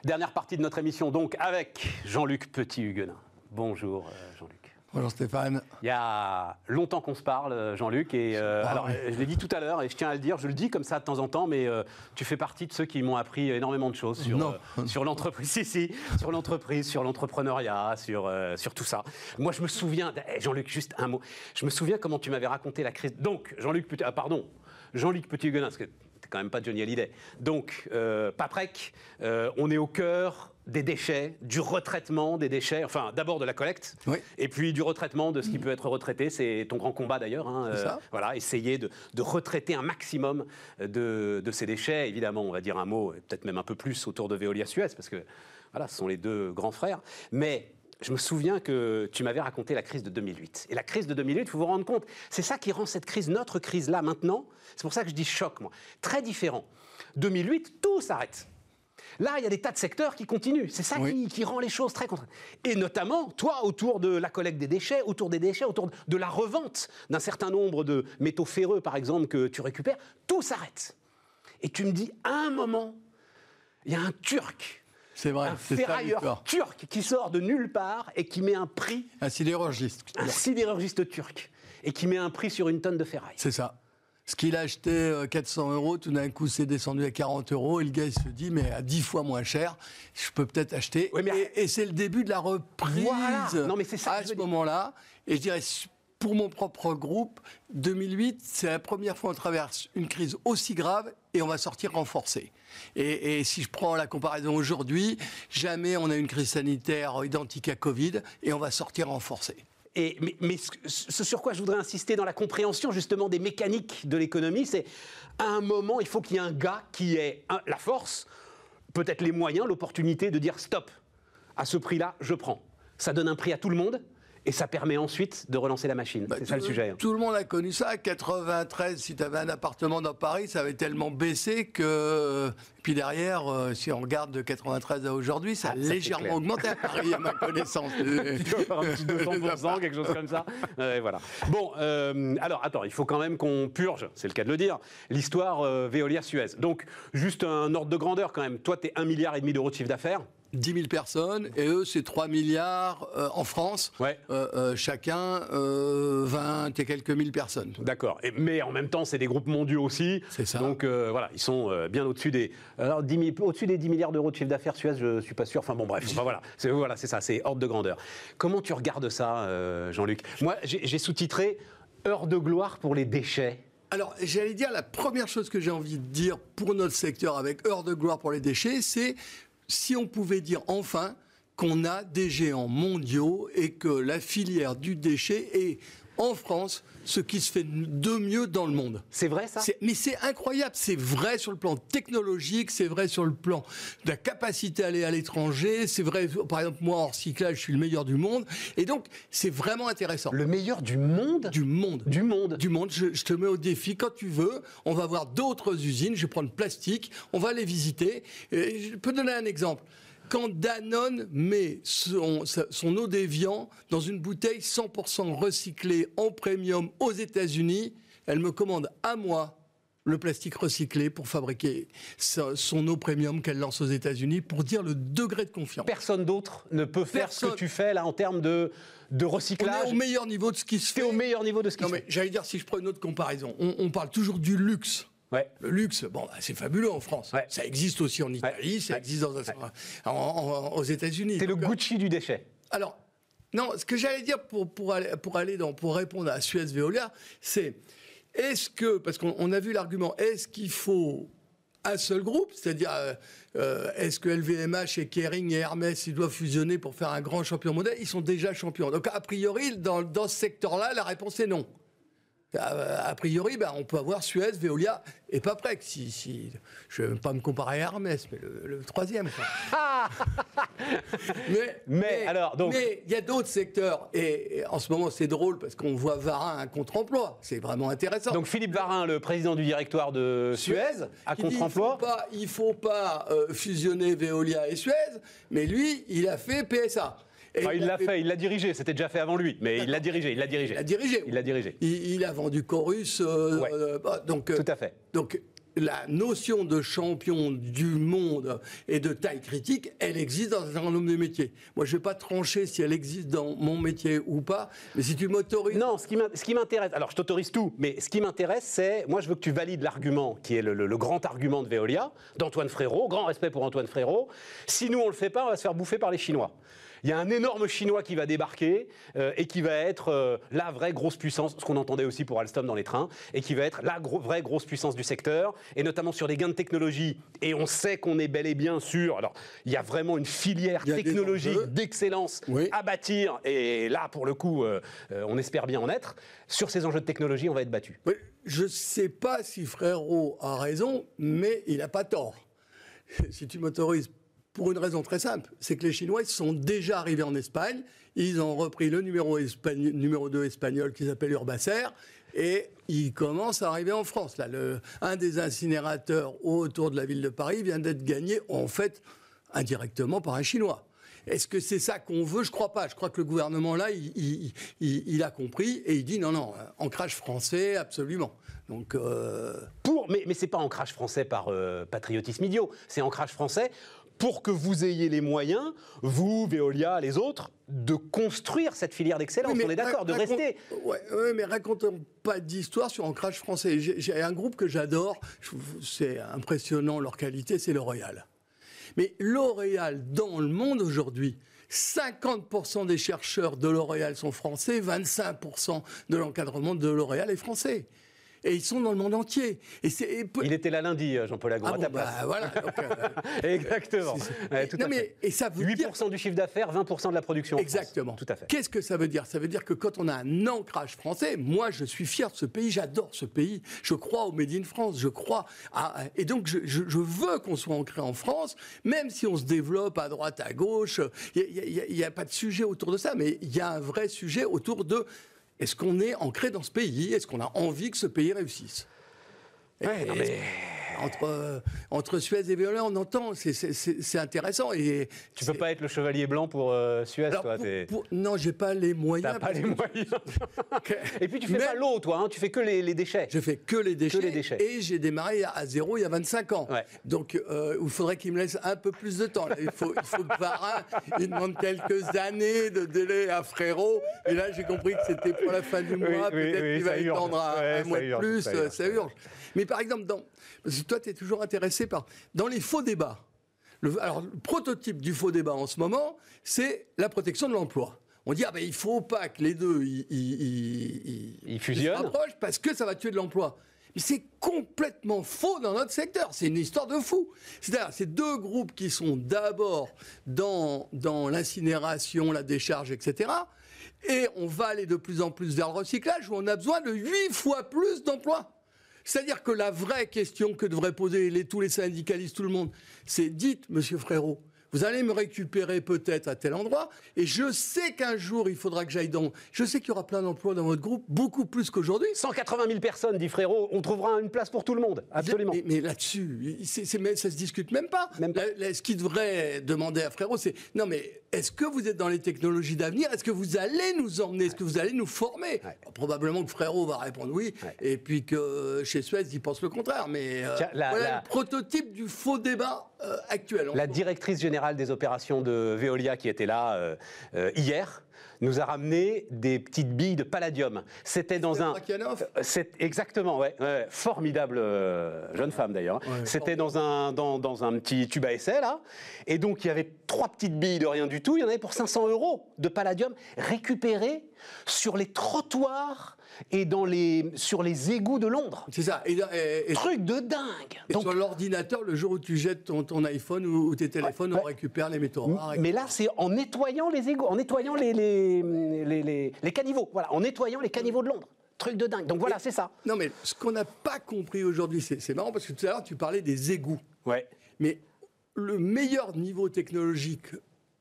Dernière partie de notre émission, donc, avec Jean-Luc Petit-Huguenin. Bonjour, euh, Jean-Luc.
Bonjour Stéphane.
Il y a longtemps qu'on se parle, euh, Jean-Luc, et euh,
Ah
alors euh, je l'ai dit tout à l'heure, et je tiens à le dire, je le dis comme ça de temps en temps, mais euh, tu fais partie de ceux qui m'ont appris énormément de choses sur, euh, sur l'entreprise, *laughs* si, si, sur l'entreprise, sur l'entrepreneuriat, sur, sur tout ça. Moi, je me souviens, eh, Jean-Luc, juste un mot, je me souviens comment tu m'avais raconté la crise. Donc, Jean-Luc ah, pardon, Jean-Luc Petit-Huguenin, parce que t'es quand même pas Johnny Hallyday. Donc, euh, Paprec, euh, on est au cœur des déchets, du retraitement des déchets, enfin d'abord de la collecte,
Oui.
et puis du retraitement de ce qui peut être retraité, c'est ton grand combat d'ailleurs. hein,
ça.
voilà, essayer de, de retraiter un maximum de, de ces déchets. Évidemment, on va dire un mot, peut-être même un peu plus autour de Veolia Suez, parce que voilà, ce sont les deux grands frères. Mais je me souviens que tu m'avais raconté la crise de 2008. Et la crise de 2008, il faut vous rendre compte, c'est ça qui rend cette crise, notre crise là maintenant, c'est pour ça que je dis choc, moi, très différent. 2008, tout s'arrête. Là, il y a des tas de secteurs qui continuent. C'est ça
Oui.
qui, qui rend les choses très contraintes. Et notamment, toi, autour de la collecte des déchets, autour des déchets, autour de la revente d'un certain nombre de métaux ferreux, par exemple, que tu récupères, tout s'arrête. Et tu me dis, à un moment, il y a un Turc,
C'est vrai,
un ferrailleur turc qui sort de nulle part et qui met un prix,
Un sidérurgiste.
un sidérurgiste turc, et qui met un prix sur une tonne de ferraille.
C'est ça. Ce qu'il a acheté euh, 400 euros, tout d'un coup, c'est descendu à 40 euros. Et le gars, il se dit, mais à 10 fois moins cher, je peux peut-être acheter.
Oui, mais-
Et, et c'est le début de la reprise
Voilà. Non, mais c'est ça que
à ce moment-là. Et je dirais, pour mon propre groupe, 2008, c'est la première fois qu'on traverse une crise aussi grave et on va sortir renforcé. Et, si je prends la comparaison aujourd'hui, jamais on a une crise sanitaire identique à Covid et on va sortir renforcé.
Et, mais, ce, sur quoi je voudrais insister dans la compréhension justement des mécaniques de l'économie, c'est à un moment, il faut qu'il y ait un gars qui ait la force, peut-être les moyens, l'opportunité de dire stop, à ce prix-là, je prends. Ça donne un prix à tout le monde et ça permet ensuite de relancer la machine.
Bah,
c'est ça le sujet. hein.
Tout le monde a connu ça. 93, si tu avais un appartement dans Paris, ça avait tellement baissé que. Puis derrière, euh, si on regarde de 93 à aujourd'hui, ça a
Ah,
légèrement augmenté à *laughs* Paris, à ma connaissance.
un petit 200%, *laughs* quelque chose comme ça. Ouais, voilà. Bon, euh, alors attends, il faut quand même qu'on purge, c'est le cas de le dire, l'histoire euh, Veolia Suez. Donc, juste un ordre de grandeur quand même. Toi, tu es 1 milliard d'euros de chiffre d'affaires.
10 000 personnes, et eux, c'est 3 milliards euh, en France.
Ouais.
Euh, euh, chacun, euh, 20 et quelques mille personnes.
D'accord. Mais en même temps, c'est des groupes mondiaux aussi.
C'est ça.
Donc voilà, ils sont bien au-dessus des, alors, 10 000 au-dessus des 10 milliards d'euros de chiffre d'affaires Suez, je suis pas sûr. Enfin bon, bref. Enfin, voilà, c'est voilà, c'est ça, c'est ordre de grandeur. Comment tu regardes ça, Jean-Luc? Moi, j'ai j'ai sous-titré Heure de gloire pour les déchets.
Alors, j'allais dire, la première chose que j'ai envie de dire pour notre secteur avec heure de gloire pour les déchets, c'est si on pouvait dire enfin qu'on a des géants mondiaux et que la filière du déchet est en France ce qui se fait de mieux dans le monde.
C'est vrai ça?
Mais c'est incroyable, c'est vrai sur le plan technologique, c'est vrai sur le plan de la capacité à aller à l'étranger, c'est vrai, par exemple, moi en recyclage, je suis le meilleur du monde, et donc c'est vraiment intéressant.
Le meilleur du monde?
Du monde.
Du monde.
Du monde, je, je te mets au défi quand tu veux. On va voir d'autres usines, je vais prendre plastique, on va les visiter. Et je peux donner un exemple. Quand Danone met son, eau d'évian dans une bouteille 100% recyclée en premium aux États-Unis, elle me commande à moi le plastique recyclé pour fabriquer son eau premium qu'elle lance aux États-Unis pour dire le degré de confiance.
Personne d'autre ne peut faire ce que tu fais là en termes de, de
On
recyclage.
est au meilleur niveau de ce qui se fait.
au meilleur niveau de ce qui
Non
se
mais
fait.
j'allais dire si je prends une autre comparaison, on, on parle toujours du luxe.
Ouais.
Le luxe, bon, bah, c'est fabuleux en France.
Ouais.
Ça existe aussi en Italie, ça existe dans un- en- en- aux États-Unis.
C'est le
euh,
Gucci du déchet.
Alors, non, ce que j'allais dire pour, pour, aller, pour, aller dans, pour répondre à Suez Veolia, c'est est-ce que, parce qu'on on a vu l'argument, est-ce qu'il faut un seul groupe? C'est-à-dire, euh, euh, est-ce que LVMH et Kering et Hermès, ils doivent fusionner pour faire un grand champion mondial? Ils sont déjà champions. Donc, a priori, dans, dans ce secteur-là, la réponse est non. A, a priori, ben, on peut avoir Suez, Veolia et pas près. Si, si, je ne vais pas me comparer à Hermès, mais le, le troisième. *laughs* mais,
Mais, alors, donc-
mais il y a d'autres secteurs. Et, et en ce moment, c'est drôle parce qu'on voit Varin un contre-emploi. C'est vraiment intéressant.
Donc Philippe Varin, le président du directoire de Suez, à contre-emploi.
Il ne faut pas, euh, fusionner Veolia et Suez, mais lui, il a fait PSA.
Enfin, il l'a fait, il l'a dirigé. C'était déjà fait avant lui, mais il l'a dirigé. Il l'a dirigé.
Il l'a dirigé.
Il l'a dirigé.
Il, il a vendu Chorus. euh,
Ouais.
euh, bah, donc, euh,
Tout à fait.
Donc, la notion de champion du monde et de taille critique, elle existe dans un certain nombre de métiers. Moi, je ne vais pas trancher si elle existe dans mon métier ou pas, mais si tu m'autorises.
Non, ce qui m'intéresse, alors je t'autorise tout, mais ce qui m'intéresse, c'est, moi je veux que tu valides l'argument qui est le, le- le grand argument de Veolia, d'Antoine Frérot, grand respect pour Antoine Frérot. Si nous on le fait pas, on va se faire bouffer par les Chinois. Il y a un énorme Chinois qui va débarquer euh, et qui va être euh, la vraie grosse puissance, ce qu'on entendait aussi pour Alstom dans les trains, et qui va être la gro- vraie grosse puissance du secteur, et notamment sur des gains de technologie. Et on sait qu'on est bel et bien sûr. Alors, il y a vraiment une filière technologique d'excellence
Oui.
à bâtir, et là, pour le coup, euh, euh, on espère bien en être. Sur ces enjeux de technologie, on va être battu.
Oui, je ne sais pas si Frérot a raison, mais il n'a pas tort. *laughs* Si tu m'autorises, pour une raison très simple, c'est que les Chinois sont déjà arrivés en Espagne, ils ont repris le numéro, numéro 2 espagnol qui s'appelle Urbacer, et ils commencent à arriver en France. Là, un des incinérateurs autour de la ville de Paris vient d'être gagné, en fait, indirectement par un Chinois. Est-ce que c'est ça qu'on veut? Je crois pas. Je crois que le gouvernement là, il a compris et il dit non, non, euh, ancrage français, absolument. Donc, euh,
Pour, mais mais c'est pas ancrage français par euh, patriotisme idiot, c'est ancrage français pour que vous ayez les moyens, vous, Veolia, les autres, de construire cette filière d'excellence.
Oui,
on est d'accord, de rester.
Ouais, ouais, mais racontons pas d'histoire sur ancrage français. J'ai un groupe que j'adore, c'est impressionnant leur qualité, c'est L'Oréal. Mais L'Oréal, dans le monde aujourd'hui, 50% des chercheurs de L'Oréal sont français, 25% de l'encadrement de L'Oréal est français. Et ils sont dans le monde entier. Et et
Il était là lundi, euh, Jean-Paul Agro,
Ah
à
bon,
ta
bah,
place.
voilà. donc, euh, *laughs*
Exactement. Ouais, tout
non,
à
mais-
fait.
et ça veut dire
8% du chiffre d'affaires, 20% de la production. en.
Exactement.
Tout à fait.
Qu'est-ce que ça veut dire? Ça veut dire que quand on a un ancrage français, moi je suis fier de ce pays, j'adore ce pays, je crois au Made in France, je crois à... Et donc je, je- je veux qu'on soit ancré en France, même si on se développe à droite, à gauche, il n'y a, pas de sujet autour de ça, mais il y a un vrai sujet autour de... Est-ce qu'on est ancré dans ce pays? Est-ce qu'on a envie que ce pays réussisse?
Ouais, non, mais
entre, euh, entre Suez et Veolia, on entend, c'est- intéressant. Et
Tu peux pas être le chevalier blanc pour euh, Suez,
Alors,
toi.
pour-
t'es-
pour- non, j'ai pas les moyens.
T'as pas les *laughs* moyens. Et puis tu fais
Mais-
pas l'eau, toi. hein, tu fais que les, les déchets.
Je fais que les déchets.
les déchets.
Et j'ai démarré à zéro il y a 25 ans.
Ouais.
Donc, euh, il faudrait qu'il me laisse un peu plus de temps. Il, faut, il faut que Varin, il demande quelques années de délai à Frérot. Et là, j'ai compris que c'était pour la fin du mois.
Oui,
Peut-être
oui,
qu'il va étendre
Ouais,
un
ça
mois de plus.
Ça urge.
Mais par exemple, dans, parce que toi, tu es toujours intéressé par. Dans les faux débats. Le, alors, le prototype du faux débat en ce moment, c'est la protection de l'emploi. On dit, ah ben, il faut pas que les deux ils, ils- ils-
Ils
se
fusionnent.
rapprochent parce que ça va tuer de l'emploi. Mais c'est complètement faux dans notre secteur. C'est une histoire de fou. C'est-à-dire, c'est deux groupes qui sont d'abord dans, dans l'incinération, la décharge, etc. Et on va aller de plus en plus vers le recyclage où on a besoin de huit fois plus d'emplois. C'est-à-dire que la vraie question que devraient poser tous les syndicalistes, tout le monde, c'est dites, monsieur Frérot, vous allez me récupérer peut-être à tel endroit, et je sais qu'un jour il faudra que j'aille dans. Je sais qu'il y aura plein d'emplois dans votre groupe, beaucoup plus qu'aujourd'hui.
180 000 personnes, dit Frérot. On trouvera une place pour tout le monde. Absolument.
Mais, mais là-dessus, ça se discute même pas.
Même
ce qu'il devrait demander à Frérot, c'est non, mais est-ce que vous êtes dans les technologies d'avenir? Est-ce que vous allez nous emmener? Est-ce que vous allez nous former?
Ouais.
Probablement que Frérot va répondre oui,
Ouais.
et puis que chez Suez, ils pensent le contraire. Mais euh,
Tiens, la-
voilà
la-
le prototype du faux débat euh, actuel.
La directrice générale des opérations de Veolia, qui était là euh, euh, hier, nous a ramené des petites billes de palladium. C'était dans un. Euh, C'est exactement, ouais, ouais, formidable euh, jeune femme d'ailleurs.
Ouais,
C'était dans un dans, dans un petit tube à essai là, et donc il y avait trois petites billes de rien du tout. Il y en avait pour 500 euros de palladium récupérées sur les trottoirs et dans les sur les égouts de Londres.
C'est ça. Et, et- et-
Truc de dingue.
et
Donc,
sur l'ordinateur, le jour où tu jettes ton, ton iPhone ou, ou tes téléphones,
Ouais,
on récupère les métaux rares.
Mais là, c'est en nettoyant les égouts, en nettoyant les, les, les, les- les caniveaux. Voilà, en nettoyant les caniveaux de Londres. Truc de dingue. Donc voilà, c'est ça.
Non, mais ce qu'on n'a pas compris aujourd'hui, c'est c'est marrant parce que tout à l'heure, tu parlais des égouts.
Ouais.
Mais le meilleur niveau technologique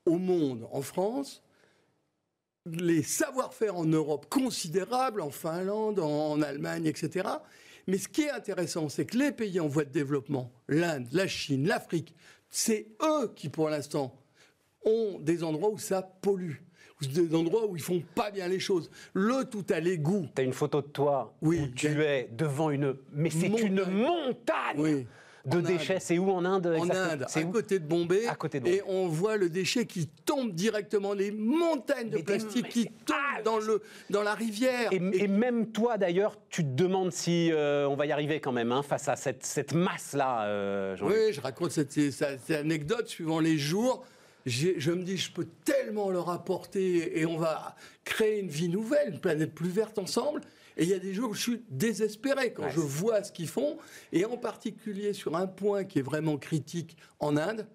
au monde, en France, les savoir-faire en Europe considérables, en Finlande, en, Allemagne, etc. Mais ce qui est intéressant, c'est que les pays en voie de développement, l'Inde, la Chine, l'Afrique, c'est eux qui, pour l'instant, ont des endroits où ça pollue, des endroits où ils font pas bien les choses. Le tout à l'égout.
T'as une photo de toi
Oui,
où tu es devant une. Mais c'est
Montagne.
une montagne
Oui.
De déchets. C'est où en Inde
en Inde,
C'est
à
où
côté de Bombay,
À côté de
et on voit le déchet qui tombe directement, les montagnes de
Mais
plastique qui tombent
Ah,
dans, le, dans la rivière.
et, et même toi d'ailleurs, tu te demandes si euh, on va y arriver quand même hein, face à cette, cette masse-là, euh,
oui, je raconte cette, cette- anecdote suivant les jours. Je me dis, je peux tellement leur apporter et on va créer une vie nouvelle, une planète plus verte ensemble. Et il y a des jours où je suis désespéré quand
Ouais,
je vois ce qu'ils font, et en particulier sur un point qui est vraiment critique en Inde,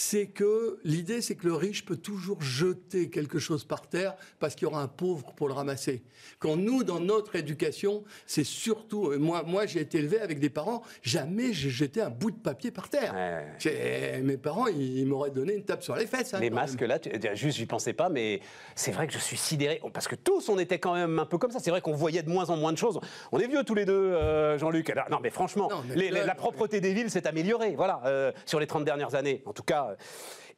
c'est que l'idée, c'est que le riche peut toujours jeter quelque chose par terre parce qu'il y aura un pauvre pour le ramasser. Quand nous, dans notre éducation, c'est surtout, euh, moi, moi j'ai été élevé avec des parents, jamais j'ai jeté un bout de papier par terre.
Ouais.
Mes parents, ils, ils m'auraient donné une tape sur les fesses. hein,
Les masques
même.
là, tu- juste j'y pensais pas, mais c'est vrai que je suis sidéré parce que tous on était quand même un peu comme ça. C'est vrai qu'on voyait de moins en moins de choses. On est vieux tous les deux, euh, Jean-Luc. Non, mais franchement,
Non, mais
les- les-
là,
la propreté des villes s'est améliorée, voilà, euh, sur les 30 dernières années, en tout cas.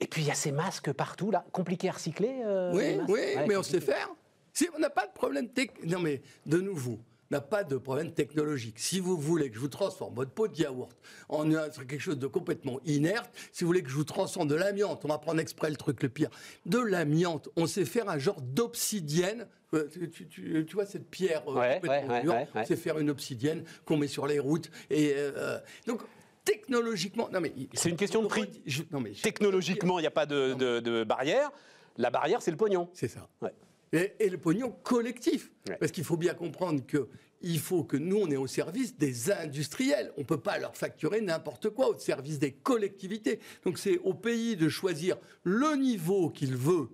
Et puis il y a ces masques partout là, compliqués à recycler. euh,
Oui, oui,
Ouais,
mais on sait
compliqué.
faire. Si on n'a pas de problème technique. Non, mais de nouveau, n'a pas de problème technologique. Si vous voulez que je vous transforme votre pot de yaourt en quelque chose de complètement inerte, si vous voulez que je vous transforme de l'amiante, on va prendre exprès le truc le pire, de l'amiante, on sait faire un genre d'obsidienne. Euh, Tu, tu- tu- tu vois cette pierre euh,
Ouais,
complètement
ouais, ouais,
dure, on sait faire une obsidienne qu'on met sur les routes. Et euh, donc technologiquement, non mais
C'est une question de prix.
je- non mais je-
Technologiquement, il n'y a pas de, de- de barrière. La barrière, c'est le pognon.
C'est ça.
Ouais.
Et, et le pognon collectif.
Ouais.
Parce qu'il faut bien comprendre que il faut que nous, on est au service des industriels. On ne peut pas leur facturer n'importe quoi, au service des collectivités. Donc c'est au pays de choisir le niveau qu'il veut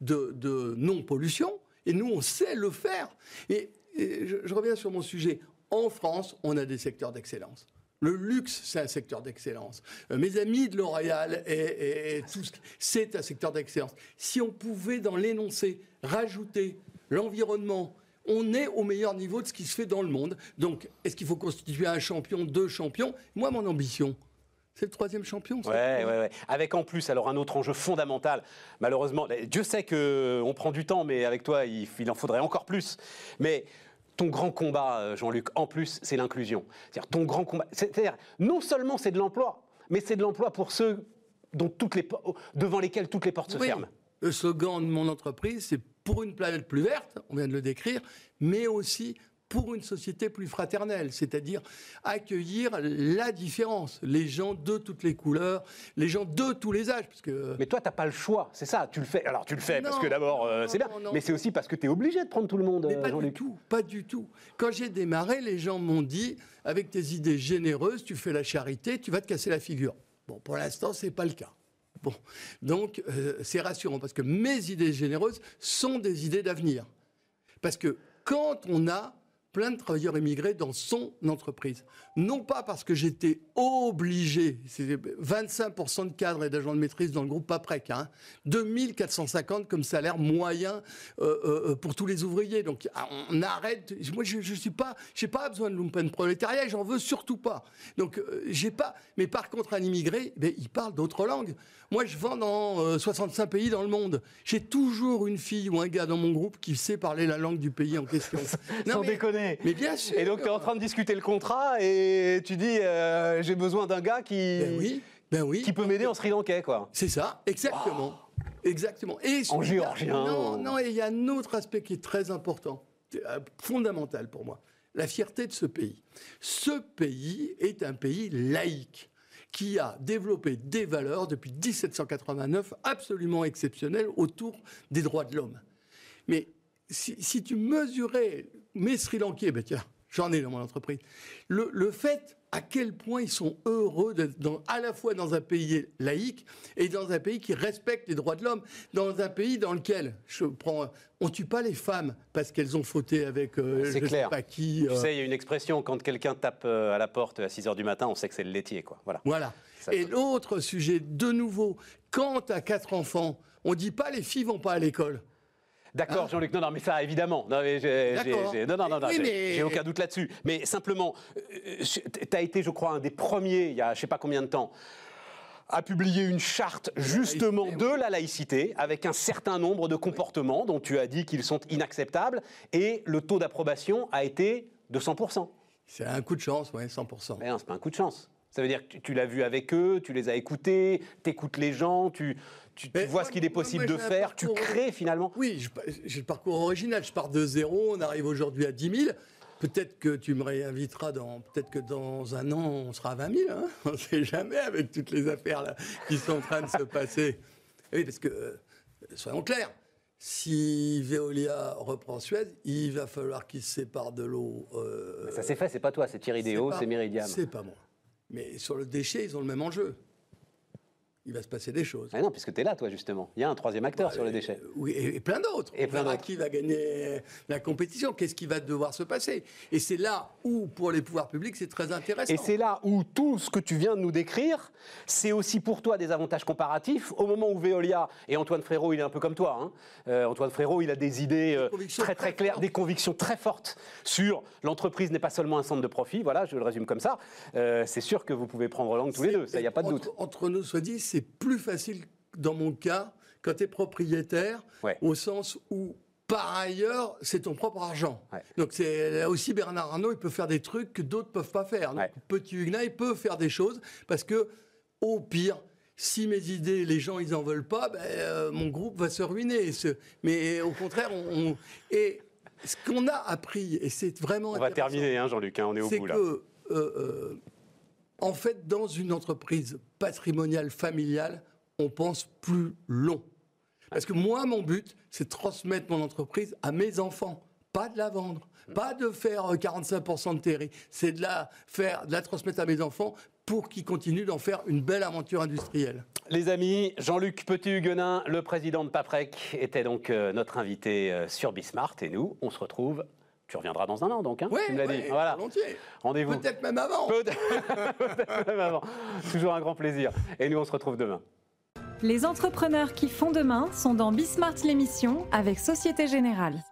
de, de non-pollution. Et nous, on sait le faire. Et, et je, je reviens sur mon sujet. En France, on a des secteurs d'excellence. Le luxe, c'est un secteur d'excellence. Euh, mes amis de L'Oréal et, tout c'est un secteur d'excellence. Si on pouvait, dans l'énoncé, rajouter l'environnement on est au meilleur niveau de ce qui se fait dans le monde. Donc, est-ce qu'il faut constituer un champion, deux champions? Moi, mon ambition, c'est le troisième champion.
Ouais, ouais, ouais. Avec en plus, alors un autre enjeu fondamental, malheureusement, Dieu sait qu'on prend du temps, mais avec toi, il, il en faudrait encore plus. Mais ton grand combat, euh, Jean-Luc, en plus, c'est l'inclusion. C'est-à-dire, ton grand combat, c'est-à-dire, non seulement c'est de l'emploi, mais c'est de l'emploi pour ceux dont toutes les, devant lesquels toutes les portes se ferment.
Le slogan de mon entreprise, c'est pour une planète plus verte, on vient de le décrire, mais aussi pour une société plus fraternelle, c'est-à-dire accueillir la différence, les gens de toutes les couleurs, les gens de tous les âges, parce que
Mais toi, t'as pas le choix, c'est ça. Tu le fais. Alors, tu le fais parce que d'abord, euh, c'est bien.
non, non.
Mais c'est aussi parce que tu es obligé de prendre tout le monde,
Mais
euh,
pas du tout, pas du tout. Quand j'ai démarré, les gens m'ont dit, avec tes idées généreuses, tu fais la charité, tu vas te casser la figure. Bon, pour l'instant, c'est pas le cas. Bon, donc euh, c'est rassurant parce que mes idées généreuses sont des idées d'avenir. Parce que quand on a plein de travailleurs immigrés dans son entreprise, non pas parce que j'étais obligé, c'est 25% de cadres et d'agents de maîtrise dans le groupe Paprec, hein, 2450 comme salaire moyen euh, euh, pour tous les ouvriers. Donc on arrête. Moi, je, je suis pas, j'ai pas besoin de lumpen prolétariat, j'en veux surtout pas. Donc euh, j'ai pas. Mais par contre, un immigré, ben, il parle d'autres langues. Moi, je vends dans euh, 65 pays dans le monde. J'ai toujours une fille ou un gars dans mon groupe qui sait parler la langue du pays en question. *laughs* Non,
Sans
mais-
déconner.
Mais bien sûr.
Et donc, tu es en train de discuter le contrat et tu dis euh, j'ai besoin d'un gars qui,
Ben oui, ben oui.
qui peut m'aider en Sri Lankais, quoi.
C'est ça, exactement. Exactement. Et
En géorgien.
Non, non, et il y a un autre aspect qui est très important, euh, fondamental pour moi. La fierté de ce pays. Ce pays est un pays laïque qui a développé des valeurs depuis 1789 absolument exceptionnelles autour des droits de l'homme. Mais si, si tu mesurais mes Sri Lankais, ben tiens, j'en ai dans mon entreprise, le, le fait à quel point ils sont heureux d'être à la fois dans un pays laïque et dans un pays qui respecte les droits de l'homme, dans un pays dans lequel, je prends, on tue pas les femmes parce qu'elles ont fauté avec euh,
C'est
je
clair.
sais pas qui.
Tu
euh,
sais, il y a une expression quand quelqu'un tape euh, à la porte à 6 h du matin, on sait que c'est le laitier, quoi. Voilà.
Voilà.
Ça
Et l'autre sujet, de nouveau, quand tu as quatre enfants, on dit pas les filles vont pas à l'école.
D'accord, Jean-Luc. Non, non, mais ça, évidemment. Non, mais j'ai, non, non, non, non,
Oui,
j'ai-
mais-
j'ai aucun doute là-dessus. Mais simplement, tu as été, je crois, un des premiers, il y a je sais pas combien de temps, à publier une charte justement
laïcité,
de la laïcité avec un certain nombre de comportements dont tu as dit qu'ils sont inacceptables et le taux d'approbation a été de 100%.
C'est un coup de chance, ouais, 100%.
Mais non, c'est pas un coup de chance. Ça veut dire que tu, tu l'as vu avec eux, tu les as écoutés, tu écoutes les gens, tu, tu- tu
Mais
vois
moi-
ce qu'il est possible
moi,
de faire, tu
parcours-
crées finalement.
Oui, j'ai le parcours original. Je pars de zéro, on arrive aujourd'hui à 10 000. Peut-être que tu me réinviteras dans. Peut-être que dans un an, on sera à 20 000. hein. *laughs* on ne sait jamais avec toutes les affaires là, qui sont en train de se *laughs* passer. Oui, parce que, euh, soyons clairs, si Veolia reprend Suez, il va falloir qu'il se sépare de l'eau. euh,
Ça s'est fait, c'est pas toi, c'est Thierry Déo, c'est Méridiam.
C'est pas moi. Mais sur le déchet, ils ont le même enjeu. Il va se passer des choses.
Ah non, puisque tu es là, toi, justement. Il y a un troisième acteur sur le déchet.
Oui, et, et plein d'autres.
Et plein d'autres.
Qui va gagner la compétition Qu'est-ce qui va devoir se passer? Et c'est là où, pour les pouvoirs publics, c'est très intéressant.
Et c'est là où tout ce que tu viens de nous décrire, c'est aussi pour toi des avantages comparatifs. Au moment où Veolia, et Antoine Frérot, il est un peu comme toi, hein. Euh, Antoine Frérot, il a des idées euh, très très claires,
fortes.
des convictions très fortes sur l'entreprise n'est pas seulement un centre de profit, voilà, je le résume comme ça. Euh, c'est sûr que vous pouvez prendre langue tous les deux, ça, il n'y a pas de
entre,
doute.
Entre nous, soit dit, c'est plus facile dans mon cas quand tu es propriétaire,
Ouais.
au sens où. Par ailleurs, c'est ton propre argent.
Ouais.
Donc c'est là aussi Bernard Arnault, il peut faire des trucs que d'autres peuvent pas faire. Donc,
Ouais.
Petit Huguenat, il peut faire des choses parce que, au pire, si mes idées, les gens, ils en veulent pas, ben, euh, mon groupe va se ruiner. Mais au contraire, on, on- et ce qu'on a appris, et c'est vraiment
On va terminer, hein, Jean-Luc, hein, on est au bout là.
que, euh, euh, en fait, dans une entreprise patrimoniale, familiale, on pense plus long. Parce que moi, mon but, c'est de transmettre mon entreprise à mes enfants, pas de la vendre, pas de faire euh, 45% de terri. C'est de la faire, de la transmettre à mes enfants pour qu'ils continuent d'en faire une belle aventure industrielle.
Les amis, Jean-Luc Petit-Huguenin, le président de Paprec, était donc euh, notre invité euh, sur Bismart. Et nous, on se retrouve. Tu reviendras dans un an, donc, hein,
Ouais,
tu me l'as
ouais,
dit. Voilà.
volontiers.
Rendez-vous.
Peut-être même avant. *laughs*
Peut-être même avant. Toujours un grand plaisir. Et nous, on se retrouve demain.
Les entrepreneurs qui font demain sont dans Bismart l'émission avec Société Générale.